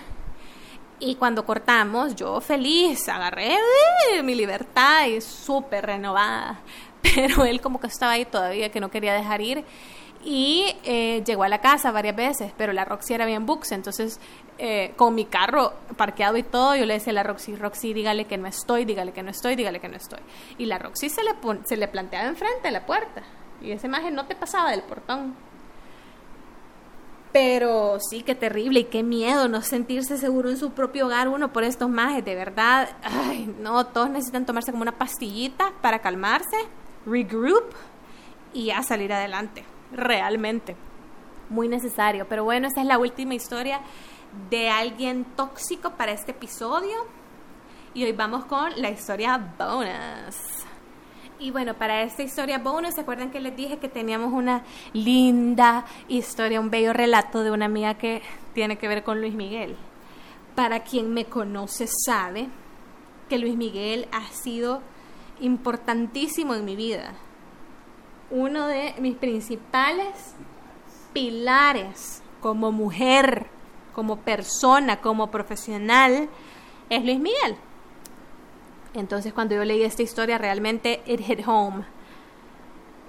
Y cuando cortamos, yo feliz, agarré eh, mi libertad y súper renovada. *laughs* Pero él como que estaba ahí todavía, que no quería dejar ir y eh, llegó a la casa varias veces, pero la Roxy era bien bux, entonces eh, con mi carro parqueado y todo, yo le decía a la Roxy, Roxy, dígale que no estoy, dígale que no estoy, dígale que no estoy. Y la Roxy se le, se le planteaba enfrente de la puerta y esa imagen no te pasaba del portón. Pero sí, qué terrible y qué miedo no sentirse seguro en su propio hogar uno por estos majes, de verdad. Ay, no, todos necesitan tomarse como una pastillita para calmarse, regroup y ya salir adelante, realmente. Muy necesario. Pero bueno, esta es la última historia de alguien tóxico para este episodio. Y hoy vamos con la historia bonus. Y bueno, para esta historia bonus, ¿se acuerdan que les dije que teníamos una linda historia, un bello relato de una amiga que tiene que ver con Luis Miguel? Para quien me conoce sabe que Luis Miguel ha sido importantísimo en mi vida. Uno de mis principales pilares como mujer, como persona, como profesional, es Luis Miguel. Entonces cuando yo leí esta historia realmente it hit home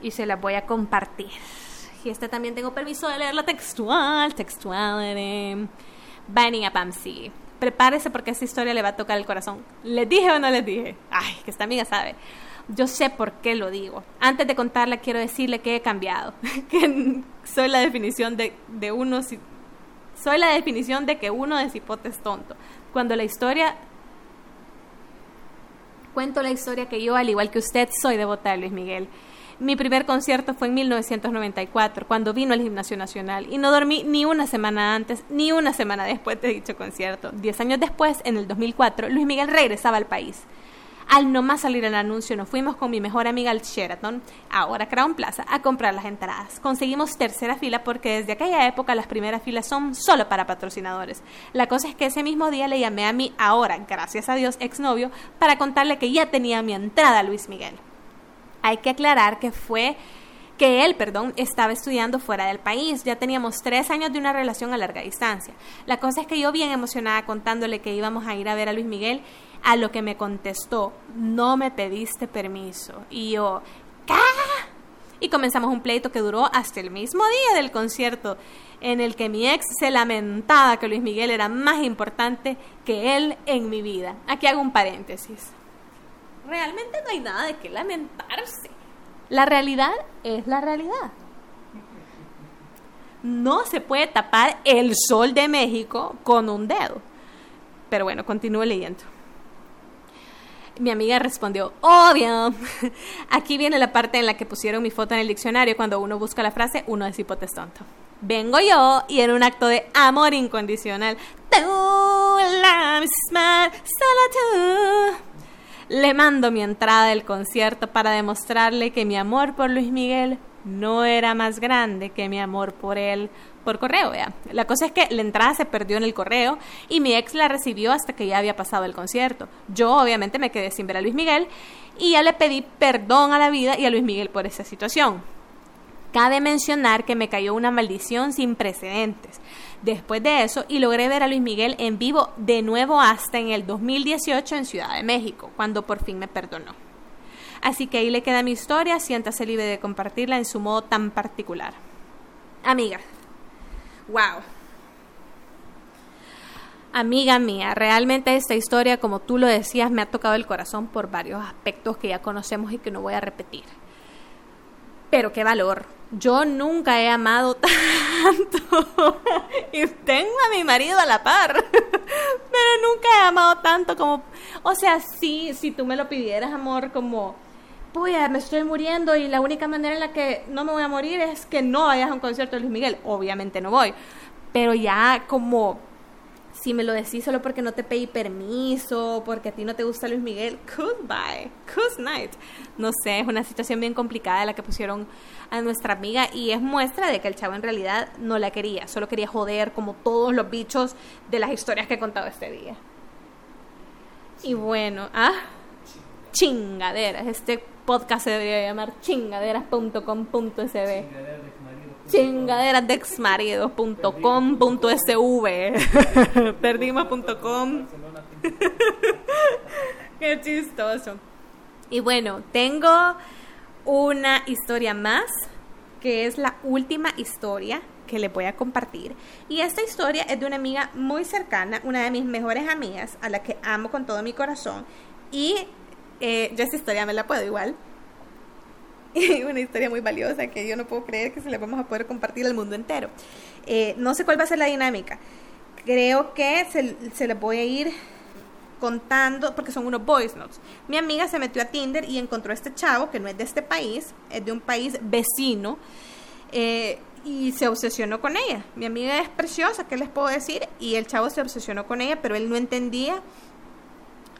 y se la voy a compartir. Y esta también tengo permiso de leerla textual, textual. Bunny a Pamsi. Prepárese porque esta historia le va a tocar el corazón. ¿Les dije o no les dije? Ay, que esta amiga sabe. Yo sé por qué lo digo. Antes de contarla quiero decirle que he cambiado. *laughs* que soy la definición de, de uno... Soy la definición de que uno de cipote es tonto. Cuando la historia Cuento la historia que yo, al igual que usted, soy devota de Luis Miguel. Mi primer concierto fue en 1994, cuando vino al Gimnasio Nacional, y no dormí ni una semana antes ni una semana después de dicho concierto. Diez años después, en el 2004, Luis Miguel regresaba al país. Al no más salir el anuncio, nos fuimos con mi mejor amiga al Sheraton, ahora Crown Plaza, a comprar las entradas. Conseguimos tercera fila porque desde aquella época las primeras filas son solo para patrocinadores. La cosa es que ese mismo día le llamé a mi ahora, gracias a Dios, exnovio, para contarle que ya tenía mi entrada a Luis Miguel. Hay que aclarar que fue que él, perdón, estaba estudiando fuera del país. Ya teníamos tres años de una relación a larga distancia. La cosa es que yo bien emocionada contándole que íbamos a ir a ver a Luis Miguel, a lo que me contestó, no me pediste permiso. Y yo, ¿qué? Y comenzamos un pleito que duró hasta el mismo día del concierto, en el que mi ex se lamentaba que Luis Miguel era más importante que él en mi vida. Aquí hago un paréntesis. Realmente no hay nada de qué lamentarse. La realidad es la realidad. No se puede tapar el sol de México con un dedo. Pero bueno, continúo leyendo. Mi amiga respondió, obvio. *laughs* Aquí viene la parte en la que pusieron mi foto en el diccionario. Cuando uno busca la frase, uno es hipotes tonto. Vengo yo y en un acto de amor incondicional. Le mando mi entrada del concierto para demostrarle que mi amor por Luis Miguel no era más grande que mi amor por él por correo, vea. La cosa es que la entrada se perdió en el correo y mi ex la recibió hasta que ya había pasado el concierto. Yo obviamente me quedé sin ver a Luis Miguel y ya le pedí perdón a la vida y a Luis Miguel por esa situación. Cabe mencionar que me cayó una maldición sin precedentes después de eso y logré ver a Luis Miguel en vivo de nuevo hasta en el 2018 en Ciudad de México, cuando por fin me perdonó. Así que ahí le queda mi historia, siéntase libre de compartirla en su modo tan particular. Amiga, wow. Amiga mía, realmente esta historia, como tú lo decías, me ha tocado el corazón por varios aspectos que ya conocemos y que no voy a repetir. Pero qué valor. Yo nunca he amado *laughs* tanto. y tengo a mi marido a la par. Pero nunca he amado tanto como... O sea, sí, si tú me lo pidieras, amor, como... Puya, me estoy muriendo y la única manera en la que no me voy a morir es que no vayas a un concierto de Luis Miguel. Obviamente no voy. Pero ya como si me lo decís solo porque no te pedí permiso, porque a ti no te gusta Luis Miguel, goodbye, good night. No sé, es una situación bien complicada la que pusieron a nuestra amiga y es muestra de que el chavo en realidad no la quería, solo quería joder como todos los bichos de las historias que he contado este día. Y bueno, ah, chingaderas. Este podcast se debería llamar chingaderas.com.sb chingaderadexmaridos.com.sv perdimos.com *laughs* qué chistoso. Y bueno tengo una historia más que es la última historia que le voy a compartir. Y esta historia es de una amiga muy cercana una de mis mejores amigas a la que amo con todo mi corazón y eh, yo esta historia me la puedo igual *laughs* una historia muy valiosa que yo no puedo creer que se la vamos a poder compartir al mundo entero. Eh, no sé cuál va a ser la dinámica. Creo que se, se les voy a ir contando, porque son unos voice notes. Mi amiga se metió a Tinder y encontró a este chavo que no es de este país, es de un país vecino. eh, y se obsesionó con ella. Mi amiga es preciosa, ¿qué les puedo decir? Y el chavo se obsesionó con ella, pero él no entendía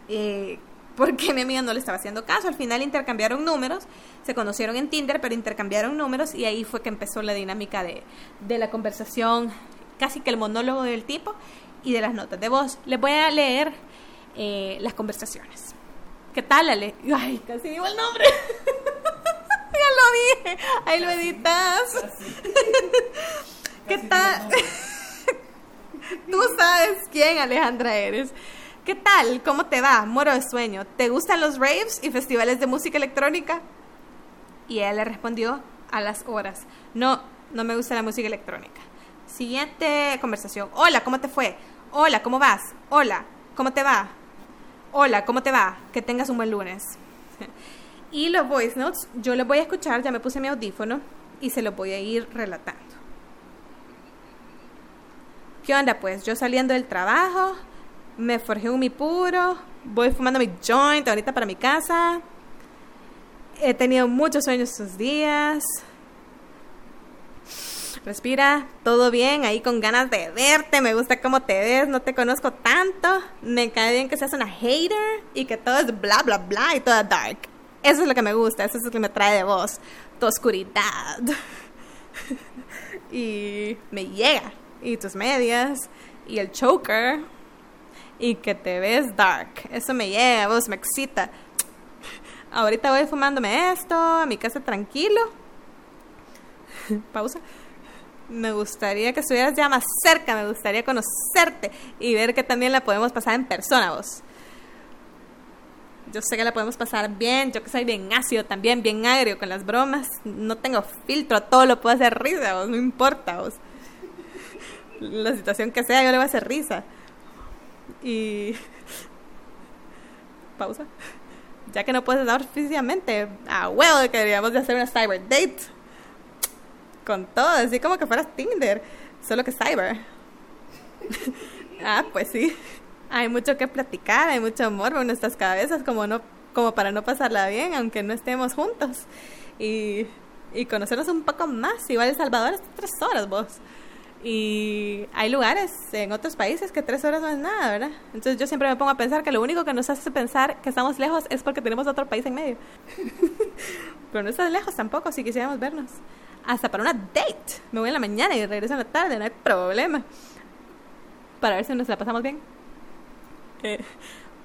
eh, por qué mi amiga no le estaba haciendo caso. Al final intercambiaron números, se conocieron en Tinder, pero intercambiaron números y ahí fue que empezó la dinámica de, de la conversación, casi que el monólogo del tipo y de las notas de voz. Les voy a leer eh, las conversaciones. ¿Qué tal, Ale? Ay, casi digo el nombre. *laughs* ya lo dije. Ahí lo editas. *laughs* ¿Qué Casi tal? *laughs* Tú sabes quién, Alejandra, eres. ¿Qué tal? ¿Cómo te va? Muero de sueño. ¿Te gustan los raves y festivales de música electrónica? Y ella le respondió a las horas. No, no me gusta la música electrónica. Siguiente conversación. Hola, ¿cómo te fue? Hola, ¿cómo vas? Hola, ¿cómo te va? Hola, ¿cómo te va? Que tengas un buen lunes. *laughs* Y los voice notes, yo los voy a escuchar, ya me puse mi audífono y se los voy a ir relatando. ¿Qué onda pues? Yo saliendo del trabajo, me forjé un mi puro, voy fumando mi joint ahorita para mi casa. He tenido muchos sueños estos días. Respira, todo bien, ahí con ganas de verte, me gusta cómo te ves, no te conozco tanto, me cae bien que seas una hater y que todo es bla bla bla y todo dark. Eso es lo que me gusta, eso es lo que me trae de vos, tu oscuridad. *laughs* y me llega, y tus medias, y el choker, y que te ves dark, eso me llega, vos me excita. Ahorita voy fumándome esto, a mi casa tranquilo. Pausa. Me gustaría que estuvieras ya más cerca, me gustaría conocerte y ver que también la podemos pasar en persona vos. Yo sé que la podemos pasar bien, yo que soy bien ácido también, bien agrio con las bromas, no tengo filtro, todo lo puedo hacer risa, vos, no importa vos. La situación que sea, yo le voy a hacer risa. Y... *laughs* Pausa. Ya que no puedes dar físicamente, a huevo que deberíamos de hacer una cyber date con todo, así como que fueras Tinder, solo que cyber. ah, pues sí. Hay mucho que platicar, hay mucho amor en nuestras cabezas, como no, como para no pasarla bien, aunque no estemos juntos. Y, y conocernos un poco más. Igual El Salvador es tres horas, vos. Y hay lugares en otros países que tres horas no es nada, ¿verdad? Entonces yo siempre me pongo a pensar que lo único que nos hace pensar que estamos lejos es porque tenemos otro país en medio. *laughs* Pero no estás lejos tampoco si quisiéramos vernos. Hasta para una date. Me voy en la mañana y regreso en la tarde, no hay problema. Para ver si nos la pasamos bien. Eh,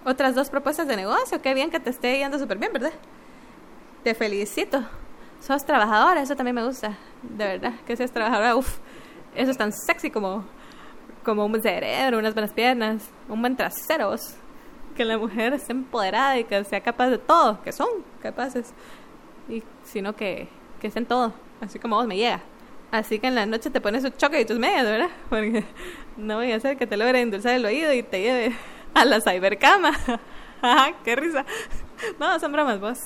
otras dos propuestas de negocio. Qué bien que te esté yendo súper bien, ¿verdad? Te felicito. Sos trabajadora, eso también me gusta. De verdad, que seas trabajadora. Uf, eso es tan sexy como, como un buen cerebro, unas buenas piernas, un buen trasero. vos. Que la mujer esté empoderada y que sea capaz de todo, que son capaces. Y sino que, que estén todo, así como vos me llega. Así que en la noche te pones un choque y tus medias, ¿verdad? *laughs* Porque no voy a hacer que te logre endulzar el oído y te lleve a la cybercama. *laughs* Qué risa. *laughs* No, son bromas vos.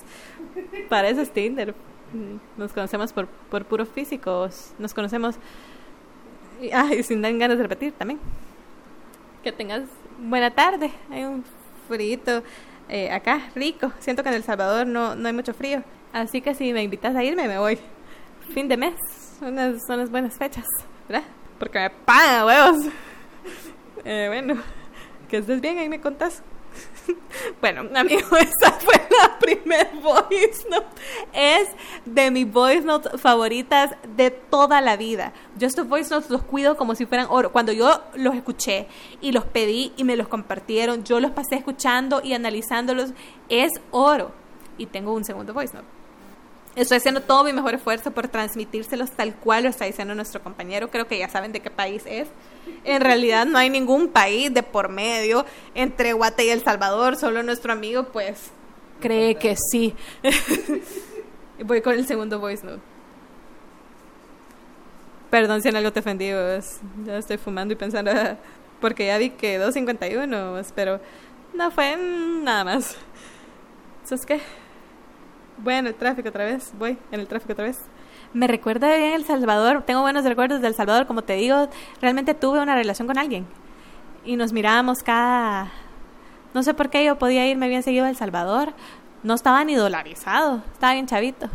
Para eso es Tinder. Nos conocemos por, por puro físicos. Nos conocemos y, ay, *laughs* sin dar ganas de repetir también. Que tengas buena tarde. Hay un frío eh, acá, rico. Siento que en El Salvador no, no hay mucho frío. Así que si me invitas a irme, me voy. Fin de mes. Unas, son las buenas fechas, ¿verdad? Porque me pagan, huevos. *laughs* Eh, bueno, que estés bien, ahí me contás. *laughs* Bueno, amigo, *laughs* esa fue la primer voice note. Es de mis voice notes favoritas de toda la vida. Yo estos voice notes los cuido como si fueran oro. Cuando yo los escuché y los pedí y me los compartieron, yo los pasé escuchando y analizándolos. Es oro. Y tengo un segundo voice note. Estoy haciendo todo mi mejor esfuerzo por transmitírselos tal cual lo está diciendo nuestro compañero. Creo que ya saben de qué país es. En realidad no hay ningún país de por medio entre Guate y El Salvador. Solo nuestro amigo, pues, cree que sí. *laughs* Voy con el segundo voice note. Perdón si en algo te ofendí, ya estoy fumando y pensando, *laughs* porque ya vi que 2.51, vos, pero no fue nada más. ¿Sabes qué? Bueno, el tráfico otra vez. Voy en el tráfico otra vez. Me recuerda bien El Salvador. Tengo buenos recuerdos del Salvador. Como te digo, realmente tuve una relación con alguien. Y nos mirábamos cada... No sé por qué yo podía irme bien seguido a El Salvador. No estaba ni dolarizado. Estaba bien chavito.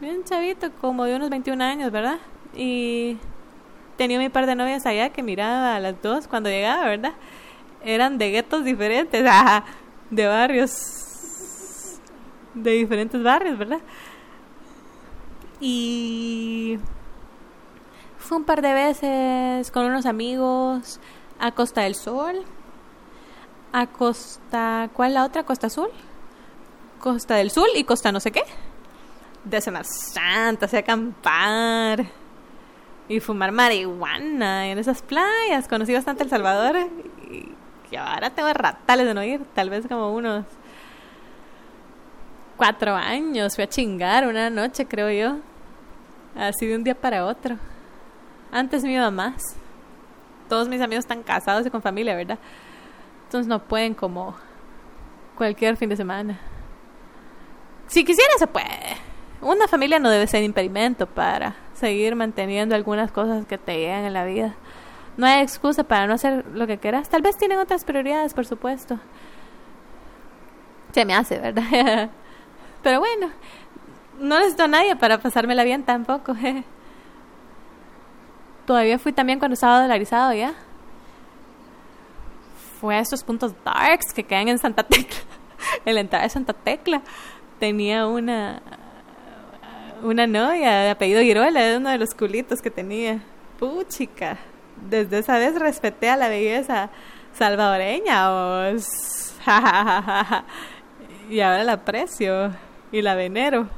Bien chavito, como de unos 21 años, ¿verdad? Y tenía mi par de novias allá que miraba a las dos cuando llegaba, ¿verdad? Eran de guetos diferentes, *laughs* de barrios, de diferentes barrios, ¿verdad? Y fue un par de veces con unos amigos a Costa del Sol, a Costa, ¿cuál la otra? Costa Azul, Costa del Sur y Costa no sé qué. De Semana Santa, acampar y fumar marihuana en esas playas. Conocí bastante El Salvador y, y ahora tengo ratales de no ir, tal vez como unos cuatro años. Fui a chingar una noche, creo yo. Así de un día para otro. Antes me iba más. Todos mis amigos están casados y con familia, ¿verdad? Entonces no pueden como cualquier fin de semana. Si quisiera se puede. Una familia no debe ser impedimento para seguir manteniendo algunas cosas que te llegan en la vida. No hay excusa para no hacer lo que quieras. Tal vez tienen otras prioridades, por supuesto. Se me hace, ¿verdad? *laughs* Pero bueno, no necesito a nadie para pasármela bien tampoco. *laughs* Todavía fui también cuando estaba dolarizado ya. Fue a estos puntos darks que quedan en Santa Tecla. *laughs* en la entrada de Santa Tecla tenía una una novia de apellido Girola, era uno de los culitos que tenía. Puchica. Desde esa vez respeté a la belleza salvadoreña. Os. *laughs* y ahora la aprecio y la venero.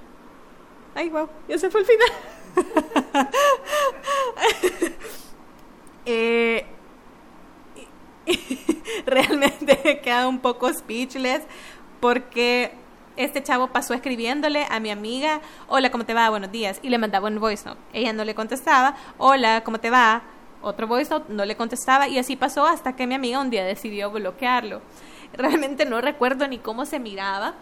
Ay, wow, ya se fue el final. *laughs* eh, *laughs* realmente me queda un poco speechless porque este chavo pasó escribiéndole a mi amiga, hola, ¿cómo te va? Buenos días. Y le mandaba un voice note. Ella no le contestaba, hola, ¿cómo te va? Otro voice note, no le contestaba. Y así pasó hasta que mi amiga un día decidió bloquearlo. Realmente no recuerdo ni cómo se miraba,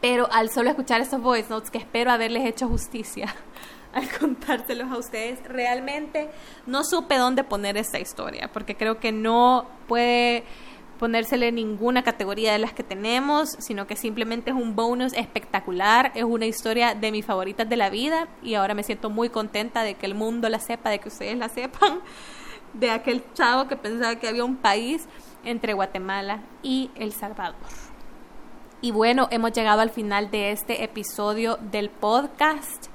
pero al solo escuchar estos voice notes, que espero haberles hecho justicia *laughs* al contárselos a ustedes, realmente no supe dónde poner esta historia, porque creo que no puede ponérsele ninguna categoría de las que tenemos, sino que simplemente es un bonus espectacular, es una historia de mis favoritas de la vida y ahora me siento muy contenta de que el mundo la sepa, de que ustedes la sepan, *laughs* de aquel chavo que pensaba que había un país entre Guatemala y El Salvador. Y bueno, hemos llegado al final de este episodio del podcast.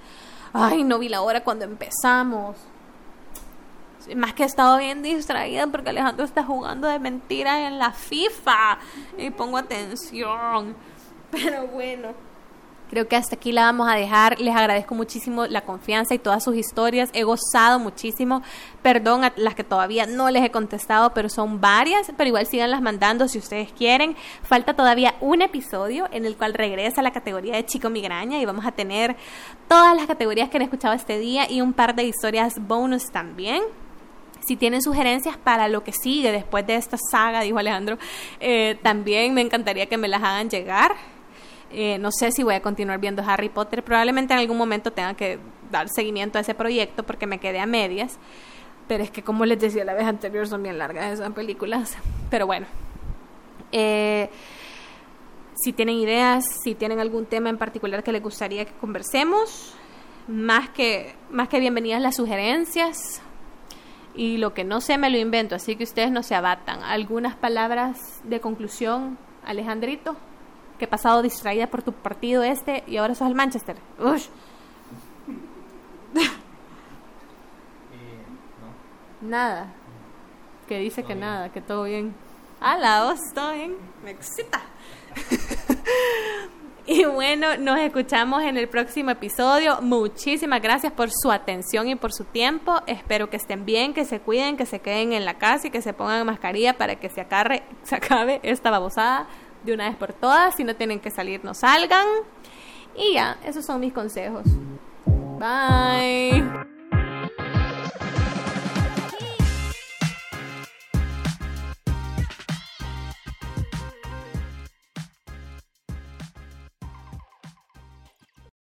Ay, no vi la hora cuando empezamos más que he estado bien distraída porque Alejandro está jugando de mentira en la FIFA y pongo atención. Pero bueno, creo que hasta aquí la vamos a dejar. Les agradezco muchísimo la confianza y todas sus historias. He gozado muchísimo. Perdón a las que todavía no les he contestado, pero son varias. Pero igual síganlas mandando si ustedes quieren. Falta todavía un episodio en el cual regresa la categoría de chico migraña y vamos a tener todas las categorías que han escuchado este día y un par de historias bonus también. Si tienen sugerencias para lo que sigue después de esta saga, dijo Alejandro, eh, también me encantaría que me las hagan llegar. Eh, no sé si voy a continuar viendo Harry Potter. Probablemente en algún momento tenga que dar seguimiento a ese proyecto porque me quedé a medias. Pero es que, como les decía la vez anterior, son bien largas esas películas. Pero bueno. Eh, si tienen ideas, si tienen algún tema en particular que les gustaría que conversemos, más que, más que bienvenidas las sugerencias y lo que no sé me lo invento, así que ustedes no se abatan. ¿Algunas palabras de conclusión, Alejandrito? Que he pasado distraída por tu partido este y ahora sos el Manchester. Ush. *laughs* No. Nada. Que dice Todo que bien. nada, que todo bien. Ah, la voz, todo bien. Me excita. *laughs* y bueno, nos escuchamos en el próximo episodio. Muchísimas gracias por su atención y por su tiempo. Espero que estén bien, que se cuiden, que se queden en la casa y que se pongan mascarilla para que se, acarre, se acabe esta babosada de una vez por todas. Si no tienen que salir, no salgan. Y ya, esos son mis consejos. Bye.